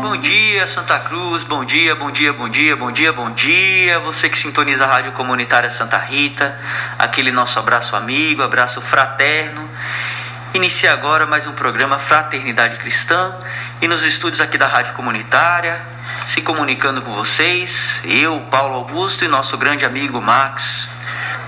Bom dia, Santa Cruz. Bom dia, bom dia, bom dia, bom dia, bom dia. Você que sintoniza a Rádio Comunitária Santa Rita. Aquele nosso abraço amigo, abraço fraterno. Inicia agora mais um programa Fraternidade Cristã e nos estúdios aqui da Rádio Comunitária, se comunicando com vocês, eu, Paulo Augusto e nosso grande amigo Max.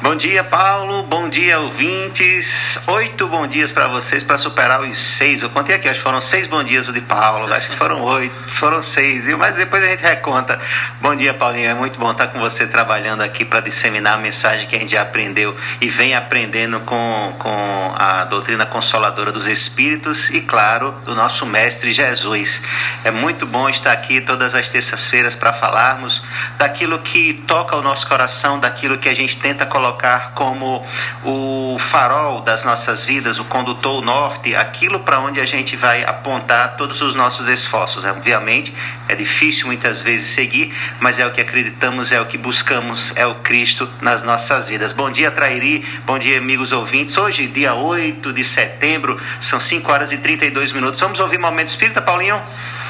Bom dia, Paulo. Bom dia, ouvintes. Oito bom dias para vocês para superar os seis. Eu contei aqui, acho que foram seis bom dias o de Paulo. Acho que foram oito, foram seis? Mas depois a gente reconta. Bom dia, Paulinho. É muito bom estar com você trabalhando aqui para disseminar a mensagem que a gente já aprendeu e vem aprendendo com, com a doutrina consoladora dos Espíritos e, claro, do nosso Mestre Jesus. É muito bom estar aqui todas as terças-feiras para falarmos daquilo que toca o nosso coração, daquilo que a gente tenta colocar como o farol das nossas vidas, o condutor norte, aquilo para onde a gente vai apontar todos os nossos esforços. Obviamente, é difícil muitas vezes seguir, mas é o que acreditamos, é o que buscamos, é o Cristo nas nossas vidas. Bom dia, Trairi, bom dia, amigos ouvintes. Hoje, dia 8 de setembro, são 5 horas e 32 minutos. Vamos ouvir Momento Espírita, Paulinho?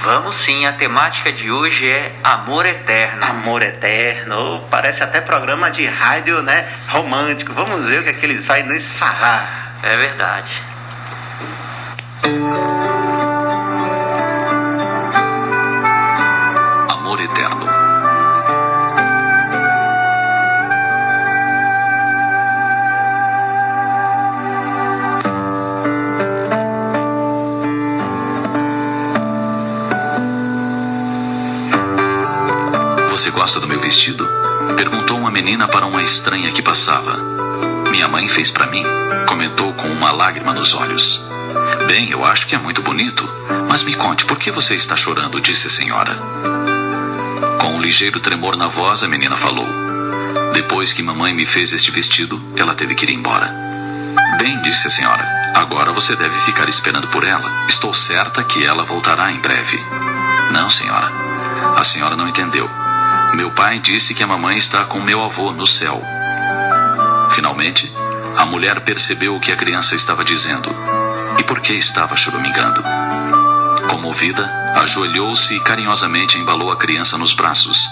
Vamos sim, a temática de hoje é amor eterno. Amor eterno, parece até programa de rádio, né? Romântico. Vamos ver o que, é que eles vão nos falar. É verdade. Amor eterno. Você gosta do meu vestido? Perguntou uma menina para uma estranha que passava. Minha mãe fez para mim, comentou com uma lágrima nos olhos. Bem, eu acho que é muito bonito, mas me conte por que você está chorando, disse a senhora. Com um ligeiro tremor na voz, a menina falou: Depois que mamãe me fez este vestido, ela teve que ir embora. Bem, disse a senhora, agora você deve ficar esperando por ela. Estou certa que ela voltará em breve. Não, senhora. A senhora não entendeu. Meu pai disse que a mamãe está com meu avô no céu. Finalmente, a mulher percebeu o que a criança estava dizendo e por que estava choramingando. Comovida, ajoelhou-se e carinhosamente embalou a criança nos braços.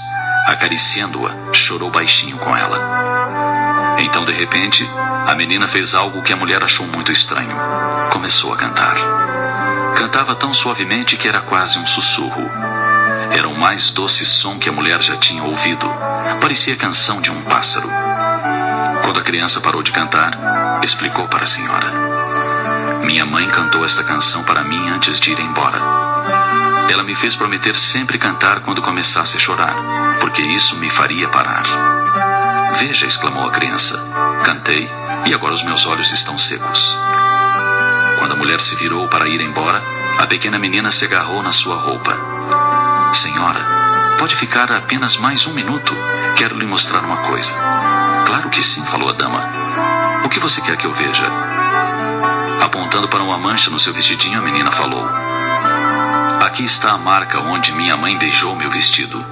Acariciando-a, chorou baixinho com ela. Então, de repente, a menina fez algo que a mulher achou muito estranho. Começou a cantar. Cantava tão suavemente que era quase um sussurro. Era o mais doce som que a mulher já tinha ouvido. Parecia a canção de um pássaro. Quando a criança parou de cantar, explicou para a senhora. Minha mãe cantou esta canção para mim antes de ir embora. Ela me fez prometer sempre cantar quando começasse a chorar, porque isso me faria parar. Veja, exclamou a criança. Cantei e agora os meus olhos estão secos. Quando a mulher se virou para ir embora, a pequena menina se agarrou na sua roupa. Senhora, pode ficar apenas mais um minuto. Quero lhe mostrar uma coisa. Claro que sim, falou a dama. O que você quer que eu veja? Apontando para uma mancha no seu vestidinho, a menina falou: Aqui está a marca onde minha mãe beijou meu vestido.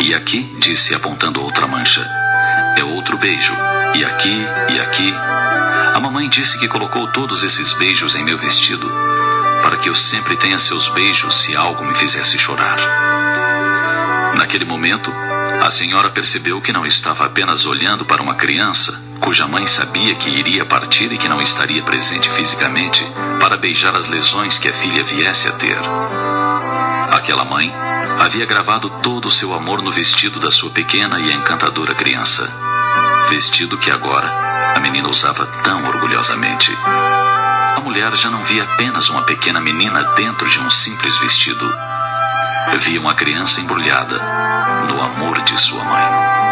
E aqui, disse apontando outra mancha, é outro beijo. E aqui, e aqui. A mamãe disse que colocou todos esses beijos em meu vestido, para que eu sempre tenha seus beijos se algo me fizesse chorar. Naquele momento, a senhora percebeu que não estava apenas olhando para uma criança, cuja mãe sabia que iria partir e que não estaria presente fisicamente para beijar as lesões que a filha viesse a ter. Aquela mãe havia gravado todo o seu amor no vestido da sua pequena e encantadora criança. Vestido que agora a menina usava tão orgulhosamente. A mulher já não via apenas uma pequena menina dentro de um simples vestido. Via uma criança embrulhada no amor de sua mãe.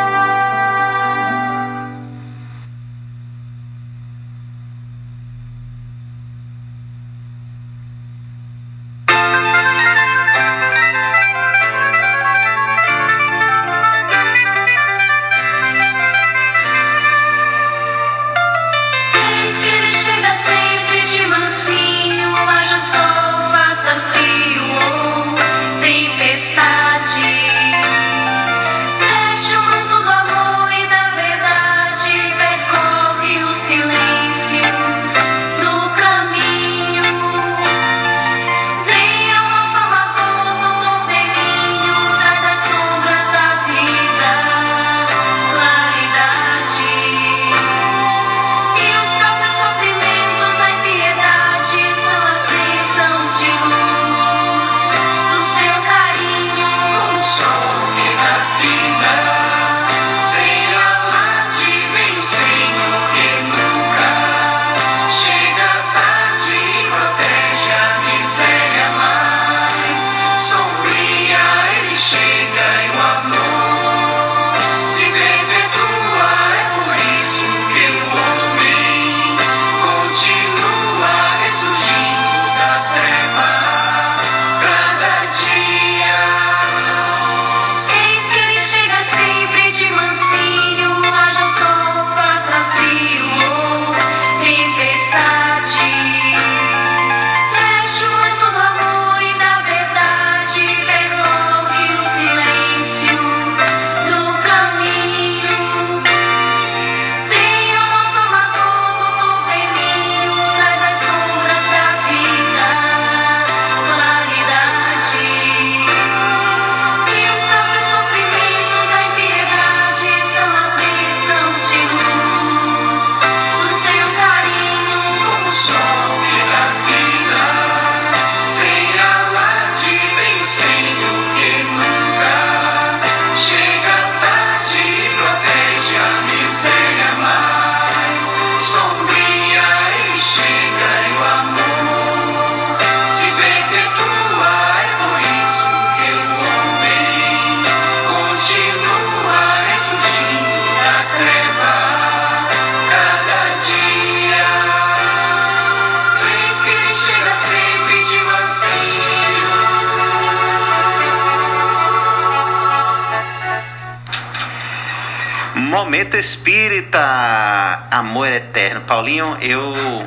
Momento Espírita, Amor Eterno. Paulinho, eu.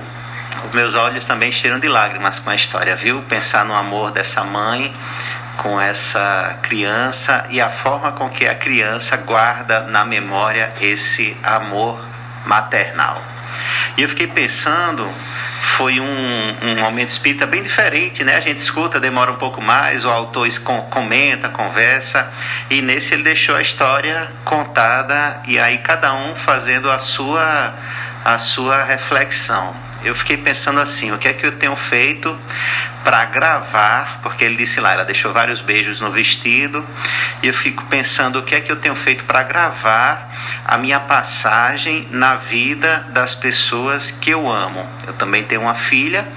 Meus olhos também cheiram de lágrimas com a história, viu? Pensar no amor dessa mãe com essa criança e a forma com que a criança guarda na memória esse amor maternal. E eu fiquei pensando, foi um, um momento espírita bem diferente, né? A gente escuta, demora um pouco mais, o autor comenta, conversa, e nesse ele deixou a história contada e aí cada um fazendo a sua a sua reflexão eu fiquei pensando assim: o que é que eu tenho feito para gravar? Porque ele disse lá, ela deixou vários beijos no vestido, e eu fico pensando: o que é que eu tenho feito para gravar a minha passagem na vida das pessoas que eu amo? Eu também tenho uma filha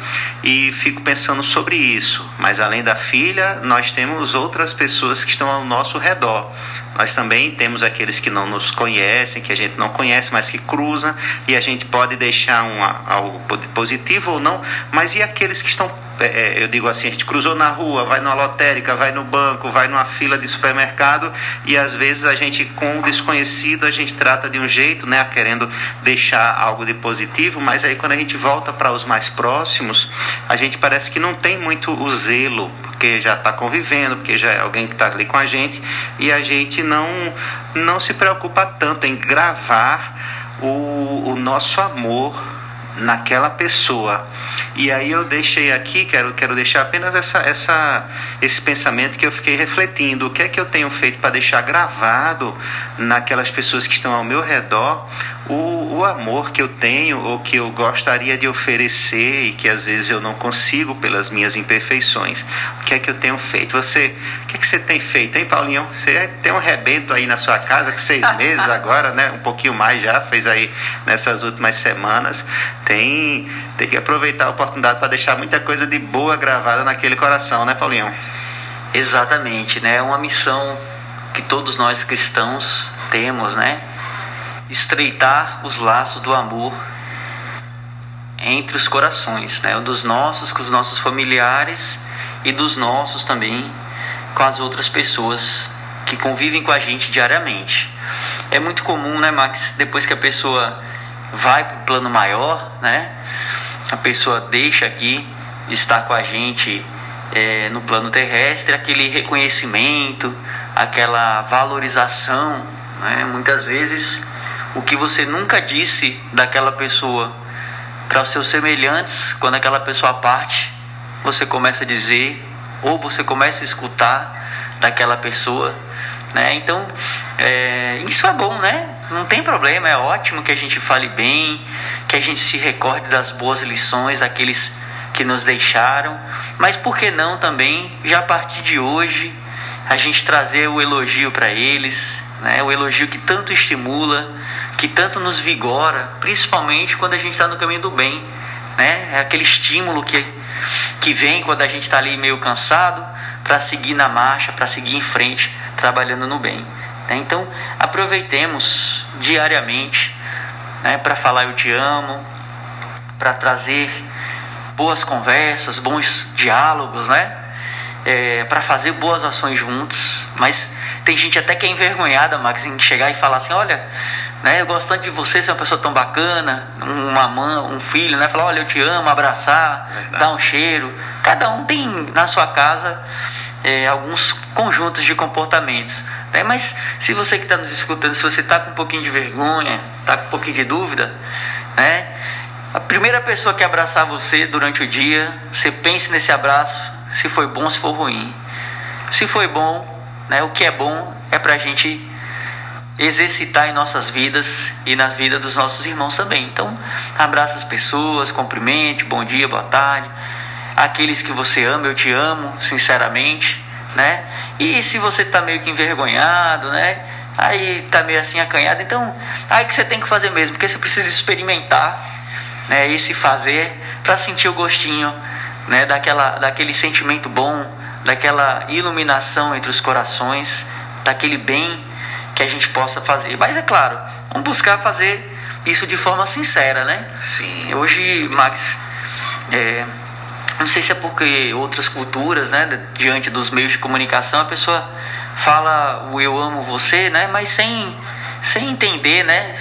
e fico pensando sobre isso, mas além da filha, nós temos outras pessoas que estão ao nosso redor. Nós também temos aqueles que não nos conhecem, que a gente não conhece, mas que cruzam, e a gente pode deixar um, algo positivo ou não, mas e aqueles que estão é, é, eu digo assim, a gente cruzou na rua, vai numa lotérica, vai no banco, vai numa fila de supermercado e às vezes a gente com o desconhecido a gente trata de um jeito, né, querendo deixar algo de positivo, mas aí quando a gente volta para os mais próximos, a gente parece que não tem muito o zelo, porque já está convivendo, porque já é alguém que está ali com a gente e a gente não não se preocupa tanto em gravar o, o nosso amor naquela pessoa. E aí eu deixei aqui, quero, quero deixar apenas essa, essa, esse pensamento que eu fiquei refletindo. O que é que eu tenho feito para deixar gravado naquelas pessoas que estão ao meu redor o, o amor que eu tenho ou que eu gostaria de oferecer e que às vezes eu não consigo pelas minhas imperfeições. O que é que eu tenho feito? Você, o que é que você tem feito, hein, Paulinho? Você tem um rebento aí na sua casa com seis meses agora, né? Um pouquinho mais já, fez aí nessas últimas semanas tem, tem que aproveitar a oportunidade para deixar muita coisa de boa gravada naquele coração, né, Paulinho? Exatamente, né? É uma missão que todos nós cristãos temos, né? Estreitar os laços do amor entre os corações, né? Dos nossos com os nossos familiares e dos nossos também com as outras pessoas que convivem com a gente diariamente. É muito comum, né, Max, depois que a pessoa vai para o plano maior, né? A pessoa deixa aqui estar com a gente é, no plano terrestre, aquele reconhecimento, aquela valorização, né? Muitas vezes o que você nunca disse daquela pessoa para os seus semelhantes, quando aquela pessoa parte, você começa a dizer ou você começa a escutar daquela pessoa né? Então, é, isso é bom, né? Não tem problema, é ótimo que a gente fale bem, que a gente se recorde das boas lições daqueles que nos deixaram, mas por que não também, já a partir de hoje, a gente trazer o elogio para eles, né? o elogio que tanto estimula, que tanto nos vigora, principalmente quando a gente está no caminho do bem. Né? É aquele estímulo que, que vem quando a gente está ali meio cansado para seguir na marcha, para seguir em frente, trabalhando no bem. Né? Então, aproveitemos diariamente né, para falar eu te amo, para trazer boas conversas, bons diálogos, né? É, para fazer boas ações juntos. Mas tem gente até que é envergonhada, Max, em chegar e falar assim: olha, né, eu gosto tanto de você, é uma pessoa tão bacana, uma mãe, um filho, né? Falar: olha, eu te amo, abraçar, Verdade. dar um cheiro. Cada um tem na sua casa é, alguns conjuntos de comportamentos. Né? Mas se você que está nos escutando, se você está com um pouquinho de vergonha, está com um pouquinho de dúvida, né? a primeira pessoa que abraçar você durante o dia, você pense nesse abraço, se foi bom, se for ruim. Se foi bom, né, o que é bom é para a gente exercitar em nossas vidas e na vida dos nossos irmãos também. Então, abraça as pessoas, cumprimente, bom dia, boa tarde aqueles que você ama, eu te amo, sinceramente, né? E se você está meio que envergonhado, né? Aí está meio assim acanhado, então aí que você tem que fazer mesmo, porque você precisa experimentar, né? Esse fazer para sentir o gostinho, né? Daquela, daquele sentimento bom, daquela iluminação entre os corações, daquele bem que a gente possa fazer. Mas é claro, vamos buscar fazer isso de forma sincera, né? Sim. Hoje, Max, é, não sei se é porque outras culturas, né, diante dos meios de comunicação, a pessoa fala o eu amo você, né, mas sem sem entender, né?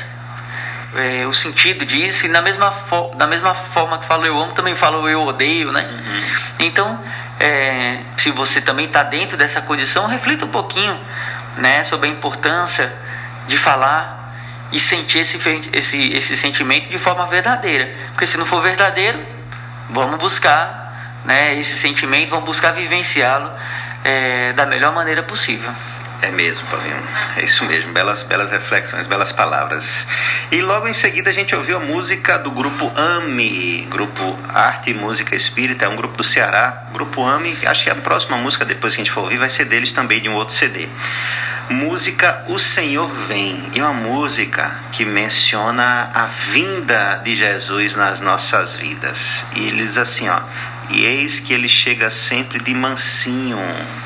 É, o sentido disso e na mesma, da mesma forma que falo eu amo, também falo eu odeio, né? Uhum. Então, é, se você também está dentro dessa condição, reflita um pouquinho, né? Sobre a importância de falar e sentir esse, esse, esse sentimento de forma verdadeira. Porque se não for verdadeiro, vamos buscar né, esse sentimento, vamos buscar vivenciá-lo é, da melhor maneira possível. É mesmo, Paulinho. É isso mesmo. Belas, belas reflexões, belas palavras. E logo em seguida a gente ouviu a música do grupo AME, Grupo Arte e Música Espírita, é um grupo do Ceará. Grupo AME, acho que a próxima música depois que a gente for ouvir vai ser deles também, de um outro CD. Música O Senhor Vem. E uma música que menciona a vinda de Jesus nas nossas vidas. E ele diz assim, ó. E eis que ele chega sempre de mansinho,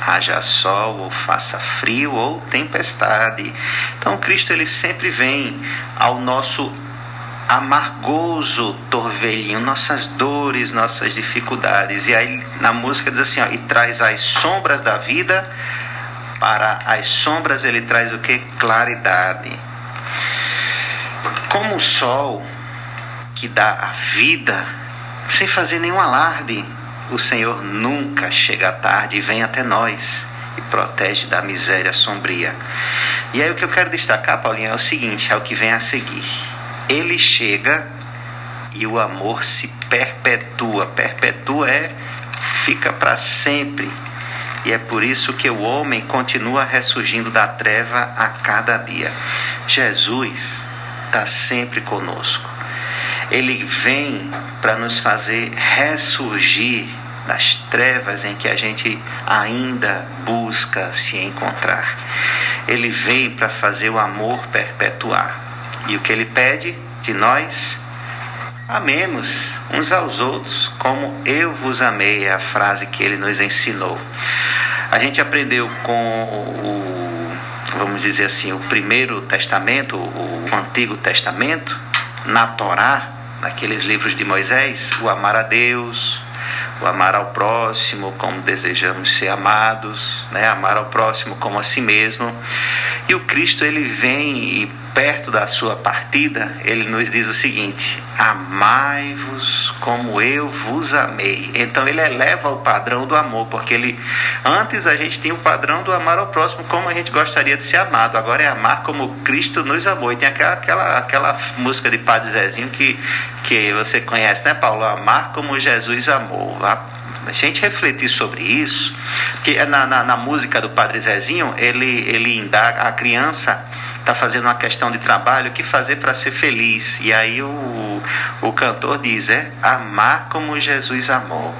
haja sol ou faça frio ou tempestade. Então Cristo ele sempre vem ao nosso amargoso torvelinho, nossas dores, nossas dificuldades. E aí na música diz assim, ó, e traz as sombras da vida, para as sombras ele traz o que? Claridade. Como o sol que dá a vida sem fazer nenhum alarde. O Senhor nunca chega tarde e vem até nós e protege da miséria sombria. E aí o que eu quero destacar, Paulinho, é o seguinte, é o que vem a seguir. Ele chega e o amor se perpetua. Perpetua é fica para sempre. E é por isso que o homem continua ressurgindo da treva a cada dia. Jesus está sempre conosco ele vem para nos fazer ressurgir das trevas em que a gente ainda busca se encontrar. Ele vem para fazer o amor perpetuar. E o que ele pede de nós? Amemos uns aos outros como eu vos amei, é a frase que ele nos ensinou. A gente aprendeu com o, vamos dizer assim, o primeiro testamento, o Antigo Testamento, na Torá, naqueles livros de Moisés, o amar a Deus, o amar ao próximo como desejamos ser amados, né? amar ao próximo como a si mesmo. E o Cristo ele vem e perto da sua partida, ele nos diz o seguinte: Amai-vos como eu vos amei. Então ele eleva o padrão do amor, porque ele antes a gente tinha o padrão do amar ao próximo como a gente gostaria de ser amado. Agora é amar como Cristo nos amou. E tem aquela aquela, aquela música de Padre Zezinho que que você conhece, né, Paulo? Amar como Jesus amou. A gente refletir sobre isso, que na, na, na música do Padre Zezinho, ele, ele indaga a criança está fazendo uma questão de trabalho, o que fazer para ser feliz? E aí o, o cantor diz: é amar como Jesus amou.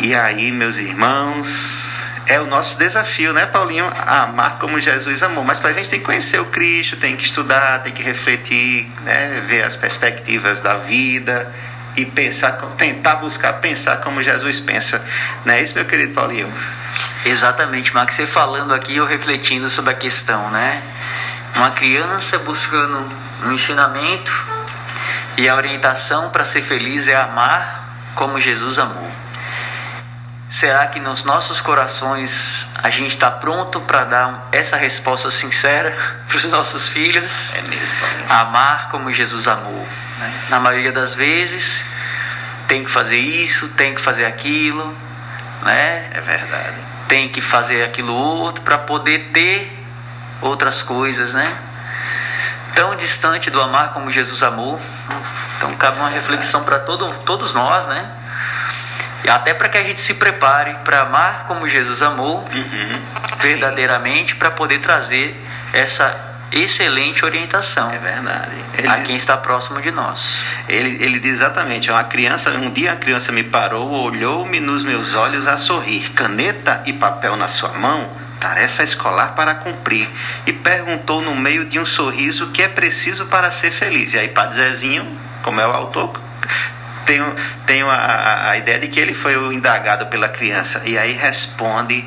E aí, meus irmãos, é o nosso desafio, né, Paulinho? Amar como Jesus amou. Mas para a gente tem que conhecer o Cristo, tem que estudar, tem que refletir, né, ver as perspectivas da vida e pensar, tentar buscar pensar como Jesus pensa. Não é isso, meu querido Paulinho? Exatamente, Max. Você falando aqui, eu refletindo sobre a questão, né? Uma criança buscando um ensinamento e a orientação para ser feliz é amar como Jesus amou. Será que nos nossos corações a gente está pronto para dar essa resposta sincera para os nossos filhos? É mesmo. Amar como Jesus amou. Né? Na maioria das vezes, tem que fazer isso, tem que fazer aquilo, né? É verdade tem que fazer aquilo outro para poder ter outras coisas, né? Tão distante do amar como Jesus amou. Então cabe uma reflexão para todo, todos nós, né? Até para que a gente se prepare para amar como Jesus amou, uhum, verdadeiramente, para poder trazer essa excelente orientação. É verdade. Ele, a quem está próximo de nós. Ele, ele diz exatamente: uma criança, um dia a criança me parou, olhou-me nos meus olhos a sorrir, caneta e papel na sua mão, tarefa escolar para cumprir, e perguntou no meio de um sorriso o que é preciso para ser feliz. E aí, Padre Zezinho, como é o autor, tenho, tenho a, a ideia de que ele foi o indagado pela criança. E aí responde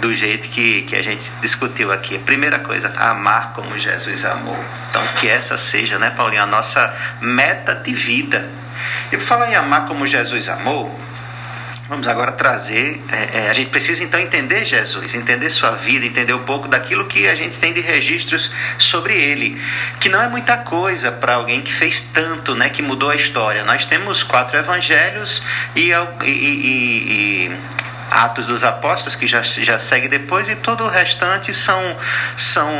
do jeito que, que a gente discutiu aqui. Primeira coisa, amar como Jesus amou. Então, que essa seja, né, Paulinho, a nossa meta de vida. E por falar em amar como Jesus amou, Vamos agora trazer. É, é, a gente precisa então entender Jesus, entender sua vida, entender um pouco daquilo que a gente tem de registros sobre ele, que não é muita coisa para alguém que fez tanto, né, que mudou a história. Nós temos quatro evangelhos e, e, e, e Atos dos Apóstolos, que já, já segue depois, e todo o restante são, são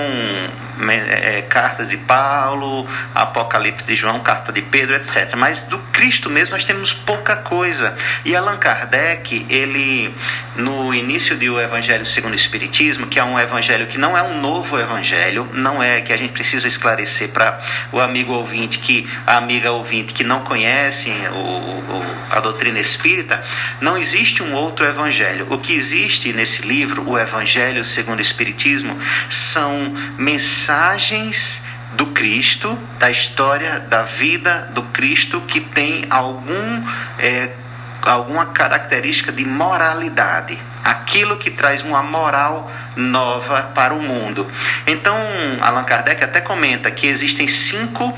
é, é, cartas de Paulo, Apocalipse de João, carta de Pedro, etc. Mas do Cristo mesmo nós temos pouca coisa. E Allan Kardec, ele, no início do Evangelho segundo o Espiritismo, que é um evangelho que não é um novo evangelho, não é que a gente precisa esclarecer para o amigo ouvinte, que a amiga ouvinte que não conhece o, o, a doutrina espírita, não existe um outro evangelho Evangelho. O que existe nesse livro, o Evangelho segundo o Espiritismo, são mensagens do Cristo, da história da vida do Cristo que tem algum é, alguma característica de moralidade, aquilo que traz uma moral nova para o mundo. Então, Allan Kardec até comenta que existem cinco,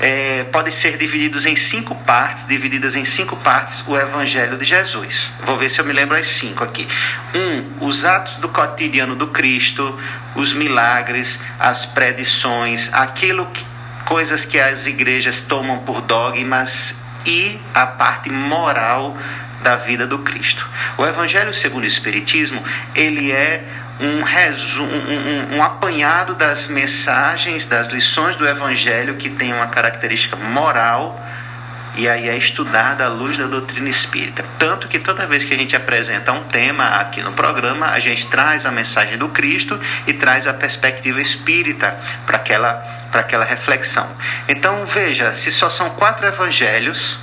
é, podem ser divididos em cinco partes, divididas em cinco partes o Evangelho de Jesus. Vou ver se eu me lembro as cinco aqui. Um, os atos do cotidiano do Cristo, os milagres, as predições, aquilo que coisas que as igrejas tomam por dogmas e a parte moral da vida do Cristo. O Evangelho segundo o Espiritismo, ele é um, resumo, um, um, um, apanhado das mensagens, das lições do Evangelho que tem uma característica moral e aí é estudada à luz da doutrina espírita. Tanto que toda vez que a gente apresenta um tema aqui no programa, a gente traz a mensagem do Cristo e traz a perspectiva espírita para aquela, para aquela reflexão. Então veja, se só são quatro evangelhos,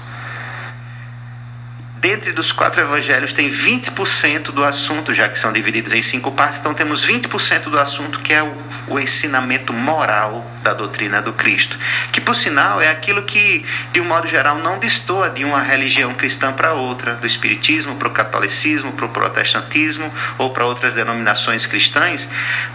Dentre dos quatro evangelhos tem 20% do assunto, já que são divididos em cinco partes, então temos 20% do assunto que é o, o, ensinamento moral da doutrina do Cristo. Que, por sinal, é aquilo que, de um modo geral, não destoa de uma religião cristã para outra, do espiritismo para o catolicismo, para o protestantismo ou para outras denominações cristãs.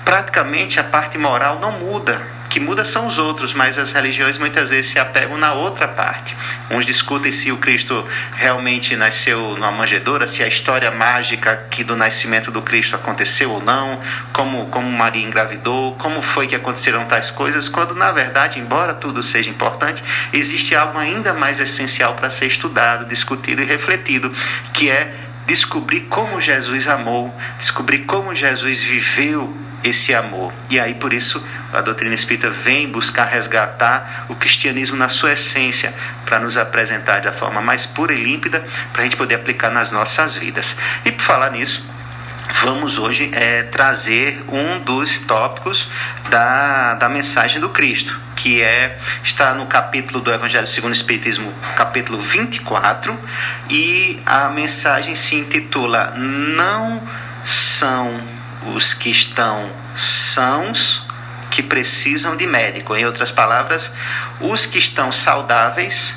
Praticamente a parte moral não muda que muda são os outros, mas as religiões muitas vezes se apegam na outra parte. Uns discutem se o Cristo realmente nasceu numa manjedoura, se a história mágica aqui do nascimento do Cristo aconteceu ou não, como, como Maria engravidou, como foi que aconteceram tais coisas, quando na verdade, embora tudo seja importante, existe algo ainda mais essencial para ser estudado, discutido e refletido, que é descobrir como Jesus amou, descobrir como Jesus viveu esse amor. E aí, por isso, a doutrina espírita vem buscar resgatar o cristianismo na sua essência, para nos apresentar da forma mais pura e límpida, para a gente poder aplicar nas nossas vidas. E por falar nisso, vamos hoje é, trazer um dos tópicos da, da mensagem do Cristo, que é está no capítulo do Evangelho segundo o Espiritismo, capítulo 24, e a mensagem se intitula Não são os que estão sãos que precisam de médico. Em outras palavras, os que estão saudáveis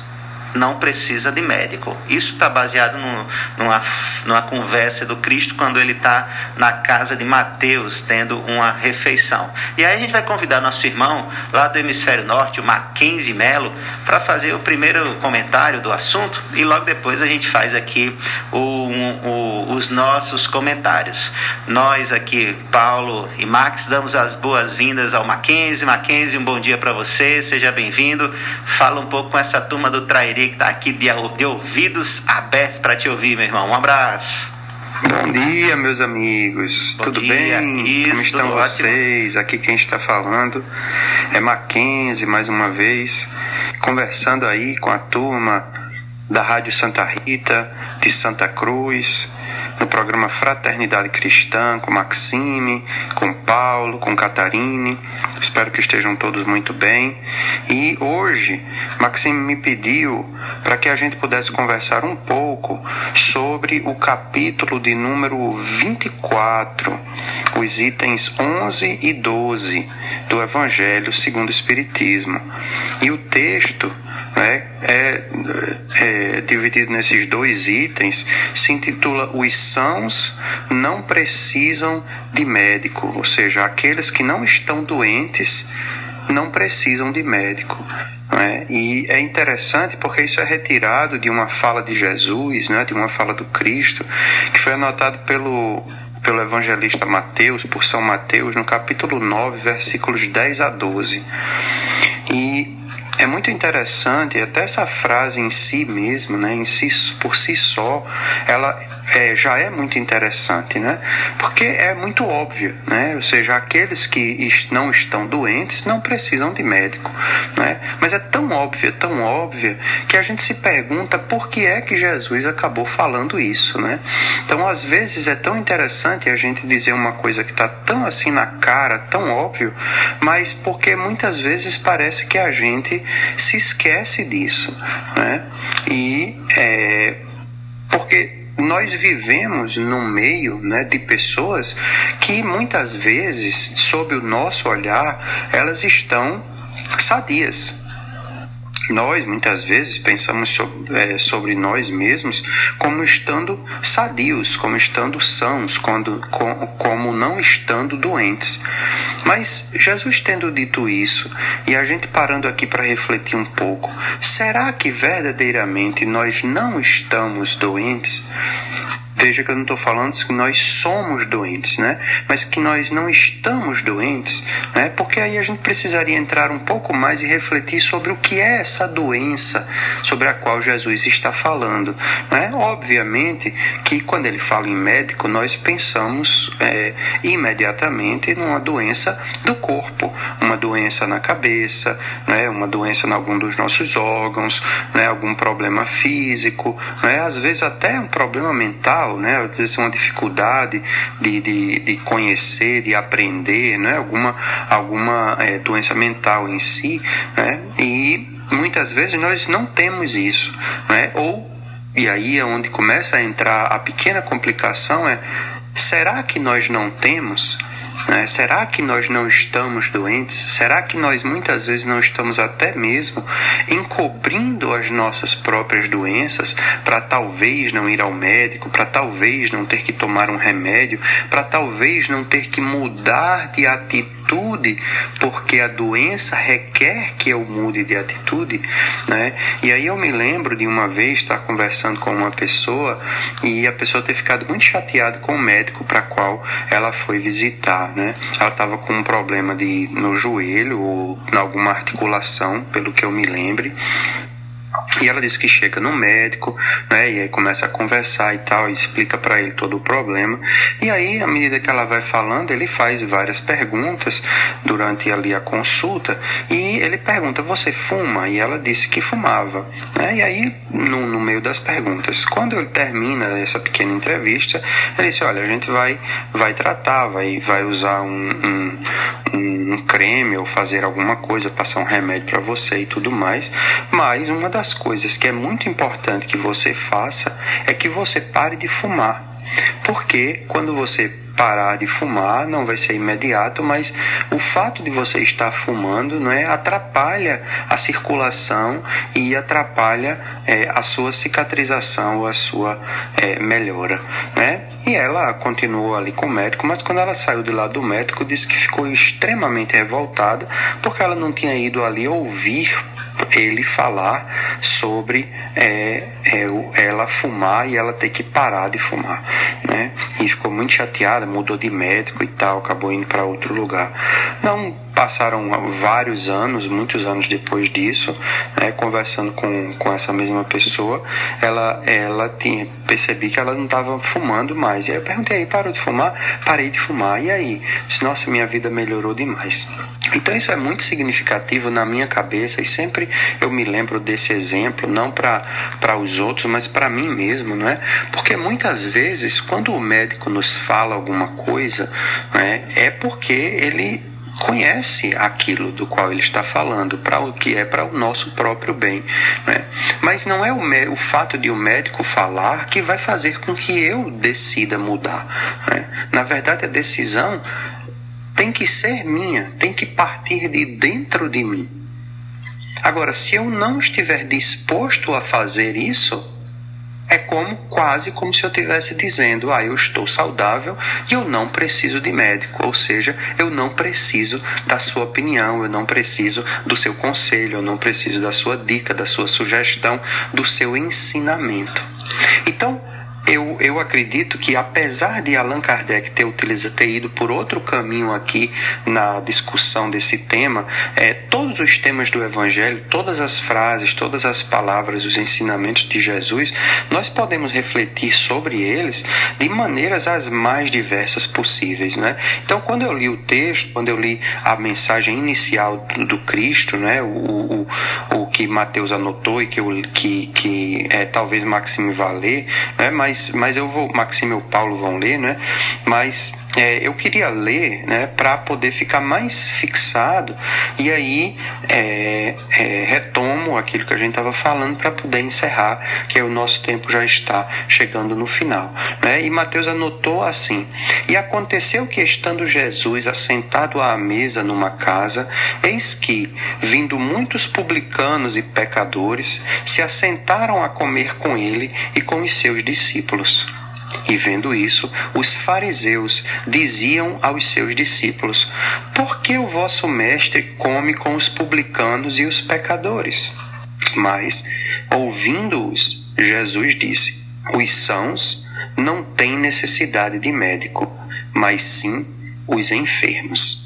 não precisa de médico. Isso está baseado no, numa, numa conversa do Cristo quando ele está na casa de Mateus tendo uma refeição. E aí a gente vai convidar nosso irmão lá do hemisfério norte, o Mackenzie Melo, para fazer o primeiro comentário do assunto e logo depois a gente faz aqui o, o, os nossos comentários. Nós aqui, Paulo e Max, damos as boas-vindas ao Mackenzie. Mackenzie, um bom dia para você, seja bem-vindo. Fala um pouco com essa turma do Trairi que está aqui de, de ouvidos abertos para te ouvir, meu irmão. Um abraço. Bom dia, meus amigos. Bom Tudo dia. bem? Isso, Como estão vocês? Ótimo. Aqui quem está falando é Mackenzie, mais uma vez, conversando aí com a turma da Rádio Santa Rita, de Santa Cruz, no programa Fraternidade Cristã, com Maxime, com Paulo, com Catarine. Espero que estejam todos muito bem. E hoje, Maxime me pediu para que a gente pudesse conversar um pouco sobre o capítulo de número 24, os itens 11 e 12 do Evangelho segundo o Espiritismo. E o texto né, é, é, dividido nesses dois itens, se intitula Os Sãos Não Precisam de Médico, ou seja, aqueles que não estão doentes não precisam de médico. Né? E é interessante porque isso é retirado de uma fala de Jesus, né? de uma fala do Cristo, que foi anotado pelo, pelo evangelista Mateus, por São Mateus, no capítulo 9, versículos 10 a 12. E é muito interessante, até essa frase em si mesmo, né, em si, por si só, ela é, já é muito interessante, né? Porque é muito óbvio, né? Ou seja, aqueles que não estão doentes não precisam de médico, né? Mas é tão óbvio, tão óbvio, que a gente se pergunta por que é que Jesus acabou falando isso, né? Então, às vezes é tão interessante a gente dizer uma coisa que está tão assim na cara, tão óbvio, mas porque muitas vezes parece que a gente se esquece disso, né? E é, porque nós vivemos no meio né, de pessoas que muitas vezes, sob o nosso olhar, elas estão sadias, nós muitas vezes pensamos sobre, é, sobre nós mesmos como estando sadios, como estando sãos, quando, com, como não estando doentes. Mas Jesus tendo dito isso, e a gente parando aqui para refletir um pouco, será que verdadeiramente nós não estamos doentes? Veja que eu não estou falando que nós somos doentes, né? Mas que nós não estamos doentes, né? Porque aí a gente precisaria entrar um pouco mais e refletir sobre o que é essa doença sobre a qual Jesus está falando, né? Obviamente que quando ele fala em médico, nós pensamos é, imediatamente numa doença do corpo, uma doença na cabeça, né? Uma doença em algum dos nossos órgãos, né? Algum problema físico, né? Às vezes até um problema mental mental, né? Às vezes uma dificuldade de, de, de conhecer, de aprender, né? Alguma, alguma é, doença mental em si, né? E muitas vezes nós não temos isso, né? Ou, e aí é onde começa a entrar a pequena complicação é, será que nós não temos né? Será que nós não estamos doentes? Será que nós muitas vezes não estamos até mesmo encobrindo as nossas próprias doenças para talvez não ir ao médico, para talvez não ter que tomar um remédio, para talvez não ter que mudar de atitude? Atitude, porque a doença requer que eu mude de atitude, né? E aí eu me lembro de uma vez estar conversando com uma pessoa e a pessoa ter ficado muito chateada com o médico para qual ela foi visitar, né? Ela estava com um problema de no joelho ou em alguma articulação, pelo que eu me lembre. E ela disse que chega no médico, né, e aí começa a conversar e tal, e explica para ele todo o problema. E aí, à medida que ela vai falando, ele faz várias perguntas durante ali a consulta, e ele pergunta: "Você fuma?" E ela disse que fumava, né? E aí, no, no meio das perguntas, quando ele termina essa pequena entrevista, ele disse: "Olha, a gente vai vai tratar, vai vai usar um, um, um creme ou fazer alguma coisa, passar um remédio para você e tudo mais, mas uma das coisas que é muito importante que você faça é que você pare de fumar. Porque quando você parar de fumar, não vai ser imediato, mas o fato de você estar fumando não é, atrapalha a circulação e atrapalha é, a sua cicatrização a sua é, melhora. Né? E ela continuou ali com o médico, mas quando ela saiu de lá do médico, disse que ficou extremamente revoltada porque ela não tinha ido ali ouvir ele falar sobre é, é, ela fumar e ela ter que parar de fumar, né? E ficou muito chateada, mudou de médico e tal, acabou indo para outro lugar. Não passaram vários anos, muitos anos depois disso, né, conversando com, com essa mesma pessoa, ela, ela tinha percebi que ela não estava fumando mais. E aí eu perguntei, parou de fumar? Parei de fumar. E aí? Nossa, minha vida melhorou demais. Então isso é muito significativo na minha cabeça e sempre eu me lembro desse exemplo, não para os outros, mas para mim mesmo, não é? Porque muitas vezes, quando o médico nos fala alguma coisa, não é, é porque ele conhece aquilo do qual ele está falando, para o que é para o nosso próprio bem. Né? Mas não é o, o, fato de o médico falar que vai fazer com que eu decida mudar. Né? Na verdade, a decisão tem que ser minha, tem que partir de dentro de mim. Agora, se eu não estiver disposto a fazer isso, é como quase como se eu estivesse dizendo: ah, eu estou saudável e eu não preciso de médico, ou seja, eu não preciso da sua opinião, eu não preciso do seu conselho, eu não preciso da sua dica, da sua sugestão, do seu ensinamento. Então, eu, eu acredito que, apesar de Allan Kardec ter, utilizado, ter ido por outro caminho aqui na discussão desse tema, é, todos os temas do Evangelho, todas as frases, todas as palavras, os ensinamentos de Jesus, nós podemos refletir sobre eles de maneiras as mais diversas possíveis. Né? Então, quando eu li o texto, quando eu li a mensagem inicial do, do Cristo, né, o, o, o que Mateus anotou e que, eu, que, que é, talvez Maxime vá ler, né, mas mas, eu vou, Maxime e o Paulo vão ler, né? Mas é, eu queria ler né, para poder ficar mais fixado e aí é, é, retomo aquilo que a gente estava falando para poder encerrar, que o nosso tempo já está chegando no final. Né? E Mateus anotou assim: E aconteceu que, estando Jesus assentado à mesa numa casa, eis que, vindo muitos publicanos e pecadores, se assentaram a comer com ele e com os seus discípulos. E vendo isso, os fariseus diziam aos seus discípulos: Por que o vosso mestre come com os publicanos e os pecadores? Mas, ouvindo-os, Jesus disse: Os sãos não têm necessidade de médico, mas sim os enfermos.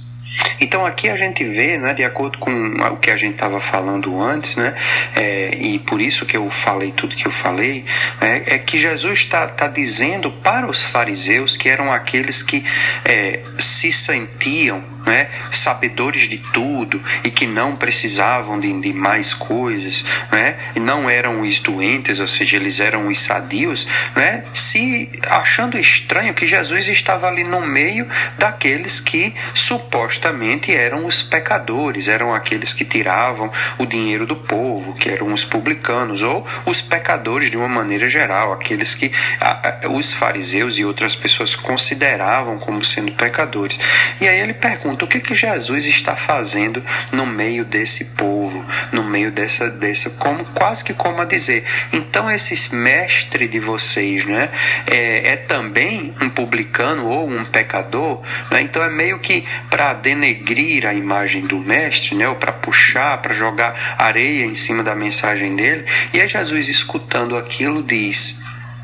Então aqui a gente vê, né, de acordo com o que a gente estava falando antes, né, é, e por isso que eu falei tudo que eu falei, é, é que Jesus está tá dizendo para os fariseus que eram aqueles que é, se sentiam né, sabedores de tudo e que não precisavam de, de mais coisas, né, e não eram os doentes, ou seja, eles eram os sadios, né, se achando estranho que Jesus estava ali no meio daqueles que supostamente eram os pecadores, eram aqueles que tiravam o dinheiro do povo, que eram os publicanos, ou os pecadores de uma maneira geral, aqueles que a, a, os fariseus e outras pessoas consideravam como sendo pecadores. E aí ele pergunta pergunta: o que, que Jesus está fazendo no meio desse povo, no meio dessa, dessa como quase que como a dizer. Então, esse mestre de vocês né, é, é também um publicano ou um pecador. Né? Então, é meio que para denegrir a imagem do mestre, né, ou para puxar, para jogar areia em cima da mensagem dele. E é Jesus escutando aquilo diz: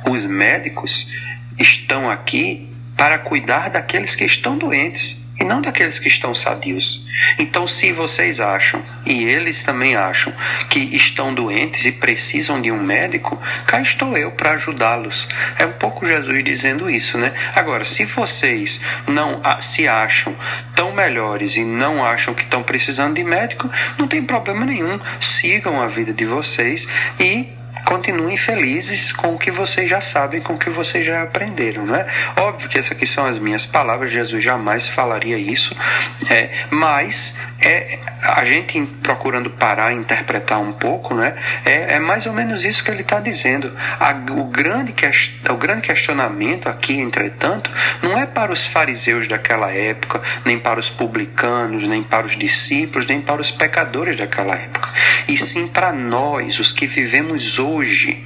os médicos estão aqui para cuidar daqueles que estão doentes e não daqueles que estão sadios. Então, se vocês acham, e eles também acham, que estão doentes e precisam de um médico, cá estou eu para ajudá-los. É um pouco Jesus dizendo isso, né? Agora, se vocês não se acham tão melhores e não acham que estão precisando de médico, não tem problema nenhum. Sigam a vida de vocês e continuem felizes com o que vocês já sabem, com o que vocês já aprenderam, né? Óbvio que essas aqui são as minhas palavras, Jesus jamais falaria isso, é, mas é, a gente procurando parar e interpretar um pouco, né? É, é mais ou menos isso que ele está dizendo. A, o, grande o grande questionamento aqui, entretanto, não é para os fariseus daquela época, nem para os publicanos, nem para os discípulos, nem para os pecadores daquela época, e sim para nós, os que vivemos hoje hoje.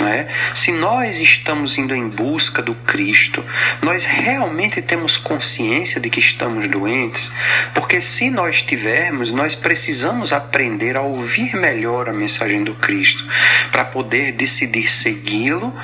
É? Se nós estamos indo em busca do Cristo, nós realmente temos consciência de que estamos doentes, porque se nós tivermos, nós precisamos aprender a ouvir melhor a mensagem do Cristo, para poder decidir segui-lo,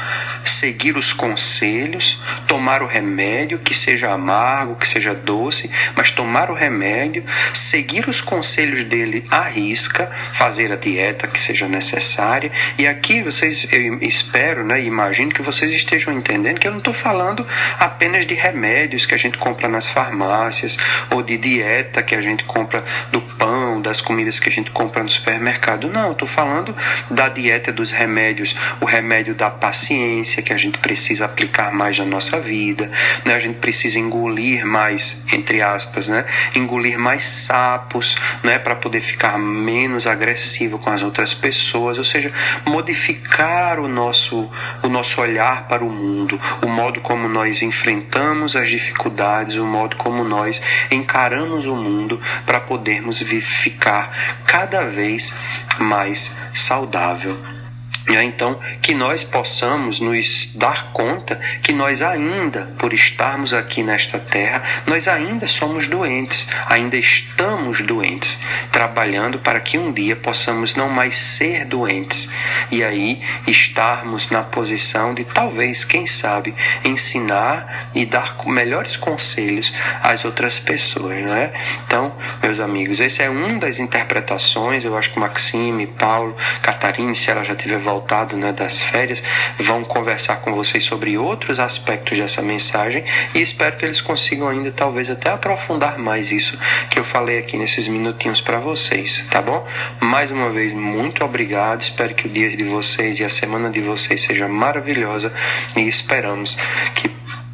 seguir os conselhos, tomar o remédio, que seja amargo, que seja doce, mas tomar o remédio, seguir os conselhos dele à risca, fazer a dieta que seja necessária. E aqui vocês, eu espero, né, imagino que vocês estejam entendendo que eu não estou falando apenas de remédios que a gente compra nas farmácias ou de dieta que a gente compra do pão, das comidas que a gente compra no supermercado. Não, estou falando da dieta dos remédios, o remédio da paciência que a gente precisa aplicar mais na nossa vida, né? A gente precisa engolir mais, entre aspas, né? Engolir mais sapos, né? Para poder ficar menos agressivo com as outras pessoas, ou seja, modificar o o nosso, o nosso olhar para o mundo, o modo como nós enfrentamos as dificuldades, o modo como nós encaramos o mundo para podermos ficar cada vez mais saudável. É, então, que nós possamos nos dar conta que nós ainda, por estarmos aqui nesta terra, nós ainda somos doentes, ainda estamos doentes, trabalhando para que um dia possamos não mais ser doentes e aí estarmos na posição de talvez, quem sabe, ensinar e dar melhores conselhos às outras pessoas, não é? Então, meus amigos, esse é uma das interpretações, eu acho que Maxime, Paulo, Catarina, se ela já tiver voltado né, das férias, vão conversar com vocês sobre outros aspectos dessa mensagem e espero que eles consigam ainda, talvez até aprofundar mais isso que eu falei aqui nesses minutinhos para vocês, tá bom? Mais uma vez, muito obrigado. Espero que o dia de vocês e a semana de vocês seja maravilhosa e esperamos que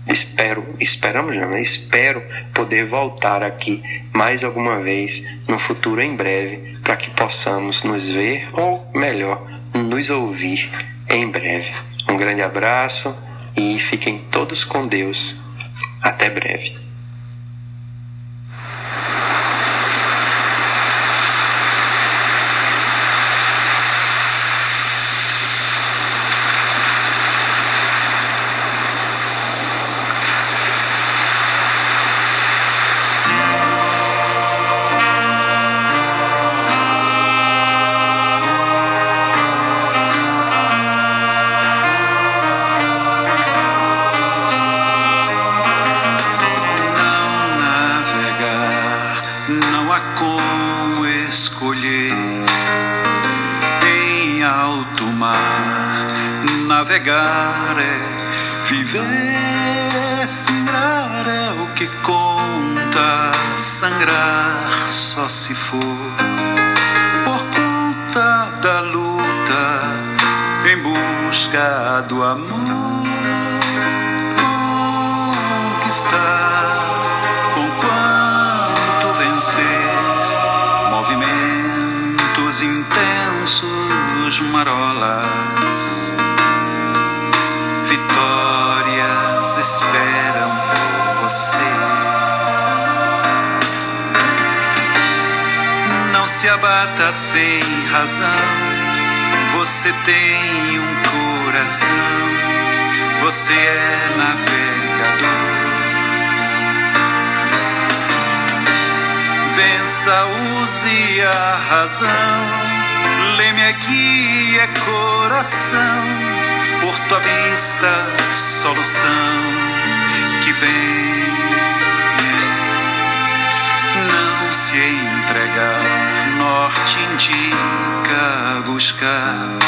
espero, esperamos não, né? espero poder voltar aqui mais alguma vez no futuro em breve para que possamos nos ver ou melhor nos ouvir em breve. Um grande abraço e fiquem todos com Deus. Até breve. Se for por conta da luta em busca do amor. Conquistar com quanto vencer movimentos intensos, marolas abata sem razão. Você tem um coração. Você é navegador. Vença, use a razão. Leme aqui é coração por tua vista, solução que vem. Não se entregar, norte indica buscar.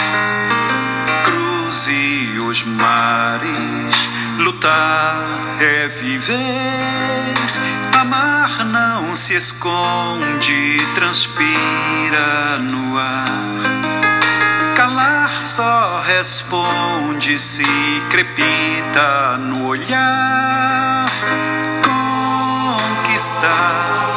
Cruze os mares, lutar é viver. Amar não se esconde, transpira no ar calar só responde se crepita no olhar. Conquistar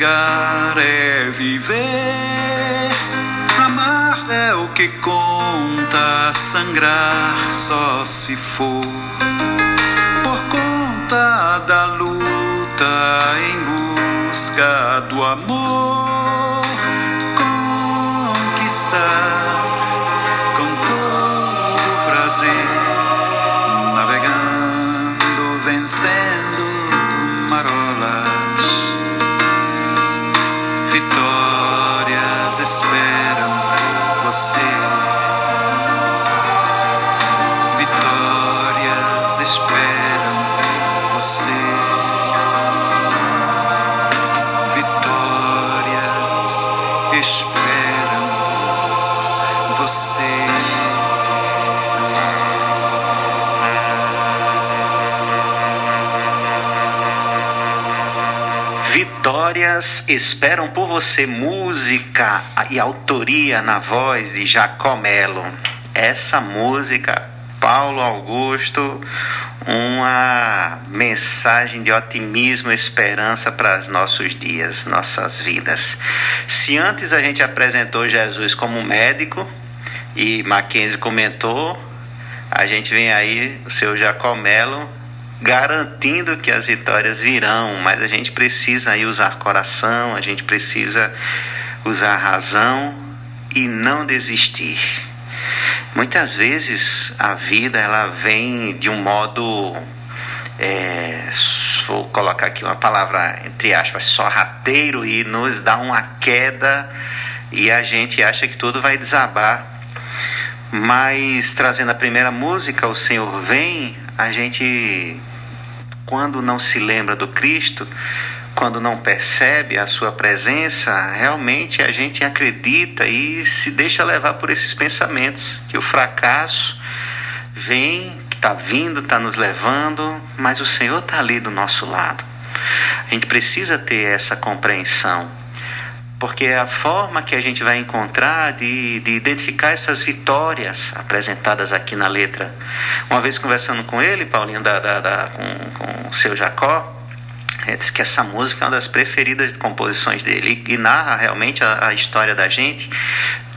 Navegar é viver, amar é o que conta, sangrar só se for por conta da luta em busca do amor. Vitórias esperam por você. Música e autoria na voz de Jacó Melo. Essa música, Paulo Augusto, uma mensagem de otimismo e esperança para os nossos dias, nossas vidas. Se antes a gente apresentou Jesus como médico e Mackenzie comentou, a gente vem aí, o seu Jacó Melo garantindo que as vitórias virão, mas a gente precisa aí usar coração, a gente precisa usar razão e não desistir. Muitas vezes a vida ela vem de um modo é, vou colocar aqui uma palavra entre aspas, sorrateiro e nos dá uma queda e a gente acha que tudo vai desabar. Mas trazendo a primeira música, O Senhor Vem, a gente quando não se lembra do Cristo, quando não percebe a sua presença, realmente a gente acredita e se deixa levar por esses pensamentos que o fracasso vem, que está vindo, está nos levando, mas o Senhor está ali do nosso lado. A gente precisa ter essa compreensão, porque é a forma que a gente vai encontrar de, de identificar essas vitórias apresentadas aqui na letra. Uma vez conversando com ele, Paulinho, da, da, da com, com o seu Jacó, é, diz que essa música é uma das preferidas composições dele e, e narra realmente a, a, história da gente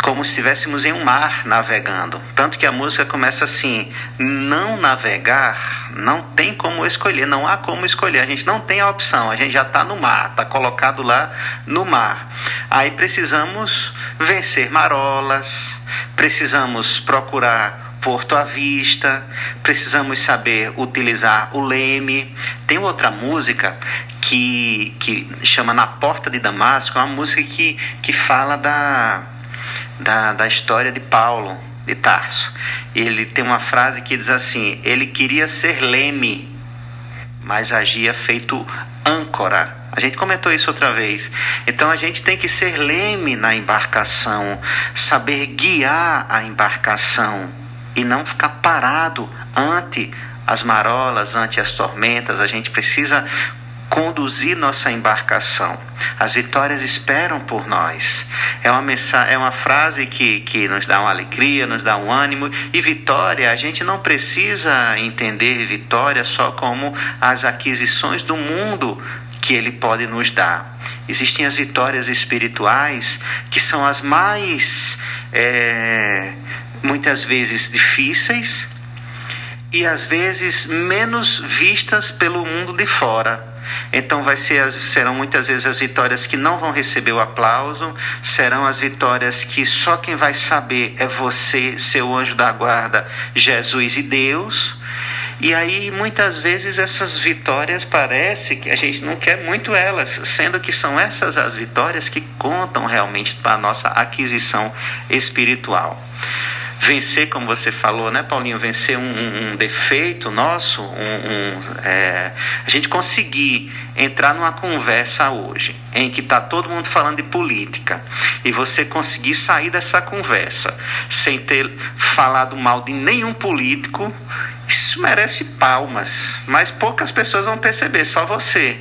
como se estivéssemos em um mar navegando. Tanto que a música começa assim: não navegar, não tem como escolher, não há como escolher, a gente não tem a opção, a gente já está no mar, está colocado lá no mar. Aí precisamos vencer marolas, precisamos procurar porto à vista, precisamos saber utilizar o leme. Tem outra música que, que chama Na Porta de Damasco, é uma música que, que fala da, da, da história de Paulo de Tarso. Ele tem uma frase que diz assim: ele queria ser leme, mas agia feito âncora. A gente comentou isso outra vez. Então a gente tem que ser leme na embarcação, saber guiar a embarcação e não ficar parado ante as marolas, ante as tormentas. A gente precisa conduzir nossa embarcação. As vitórias esperam por nós. É uma, mensagem, é uma frase que, que nos dá uma alegria, nos dá um ânimo. E vitória, a gente não precisa entender vitória só como as aquisições do mundo que ele pode nos dar. Existem as vitórias espirituais que são as mais. É, muitas vezes difíceis e às vezes menos vistas pelo mundo de fora. Então vai ser, serão muitas vezes as vitórias que não vão receber o aplauso, serão as vitórias que só quem vai saber é você, seu anjo da guarda, Jesus e Deus. E aí muitas vezes essas vitórias parece que a gente não quer muito elas, sendo que são essas as vitórias que contam realmente para a nossa aquisição espiritual vencer, como você falou, né, Paulinho? Vencer um, um, um defeito nosso, um, é, a gente conseguir entrar numa conversa hoje em que está todo mundo falando de política e você conseguir sair dessa conversa sem ter falado mal de nenhum político isso merece palmas, mas poucas pessoas vão perceber, só você.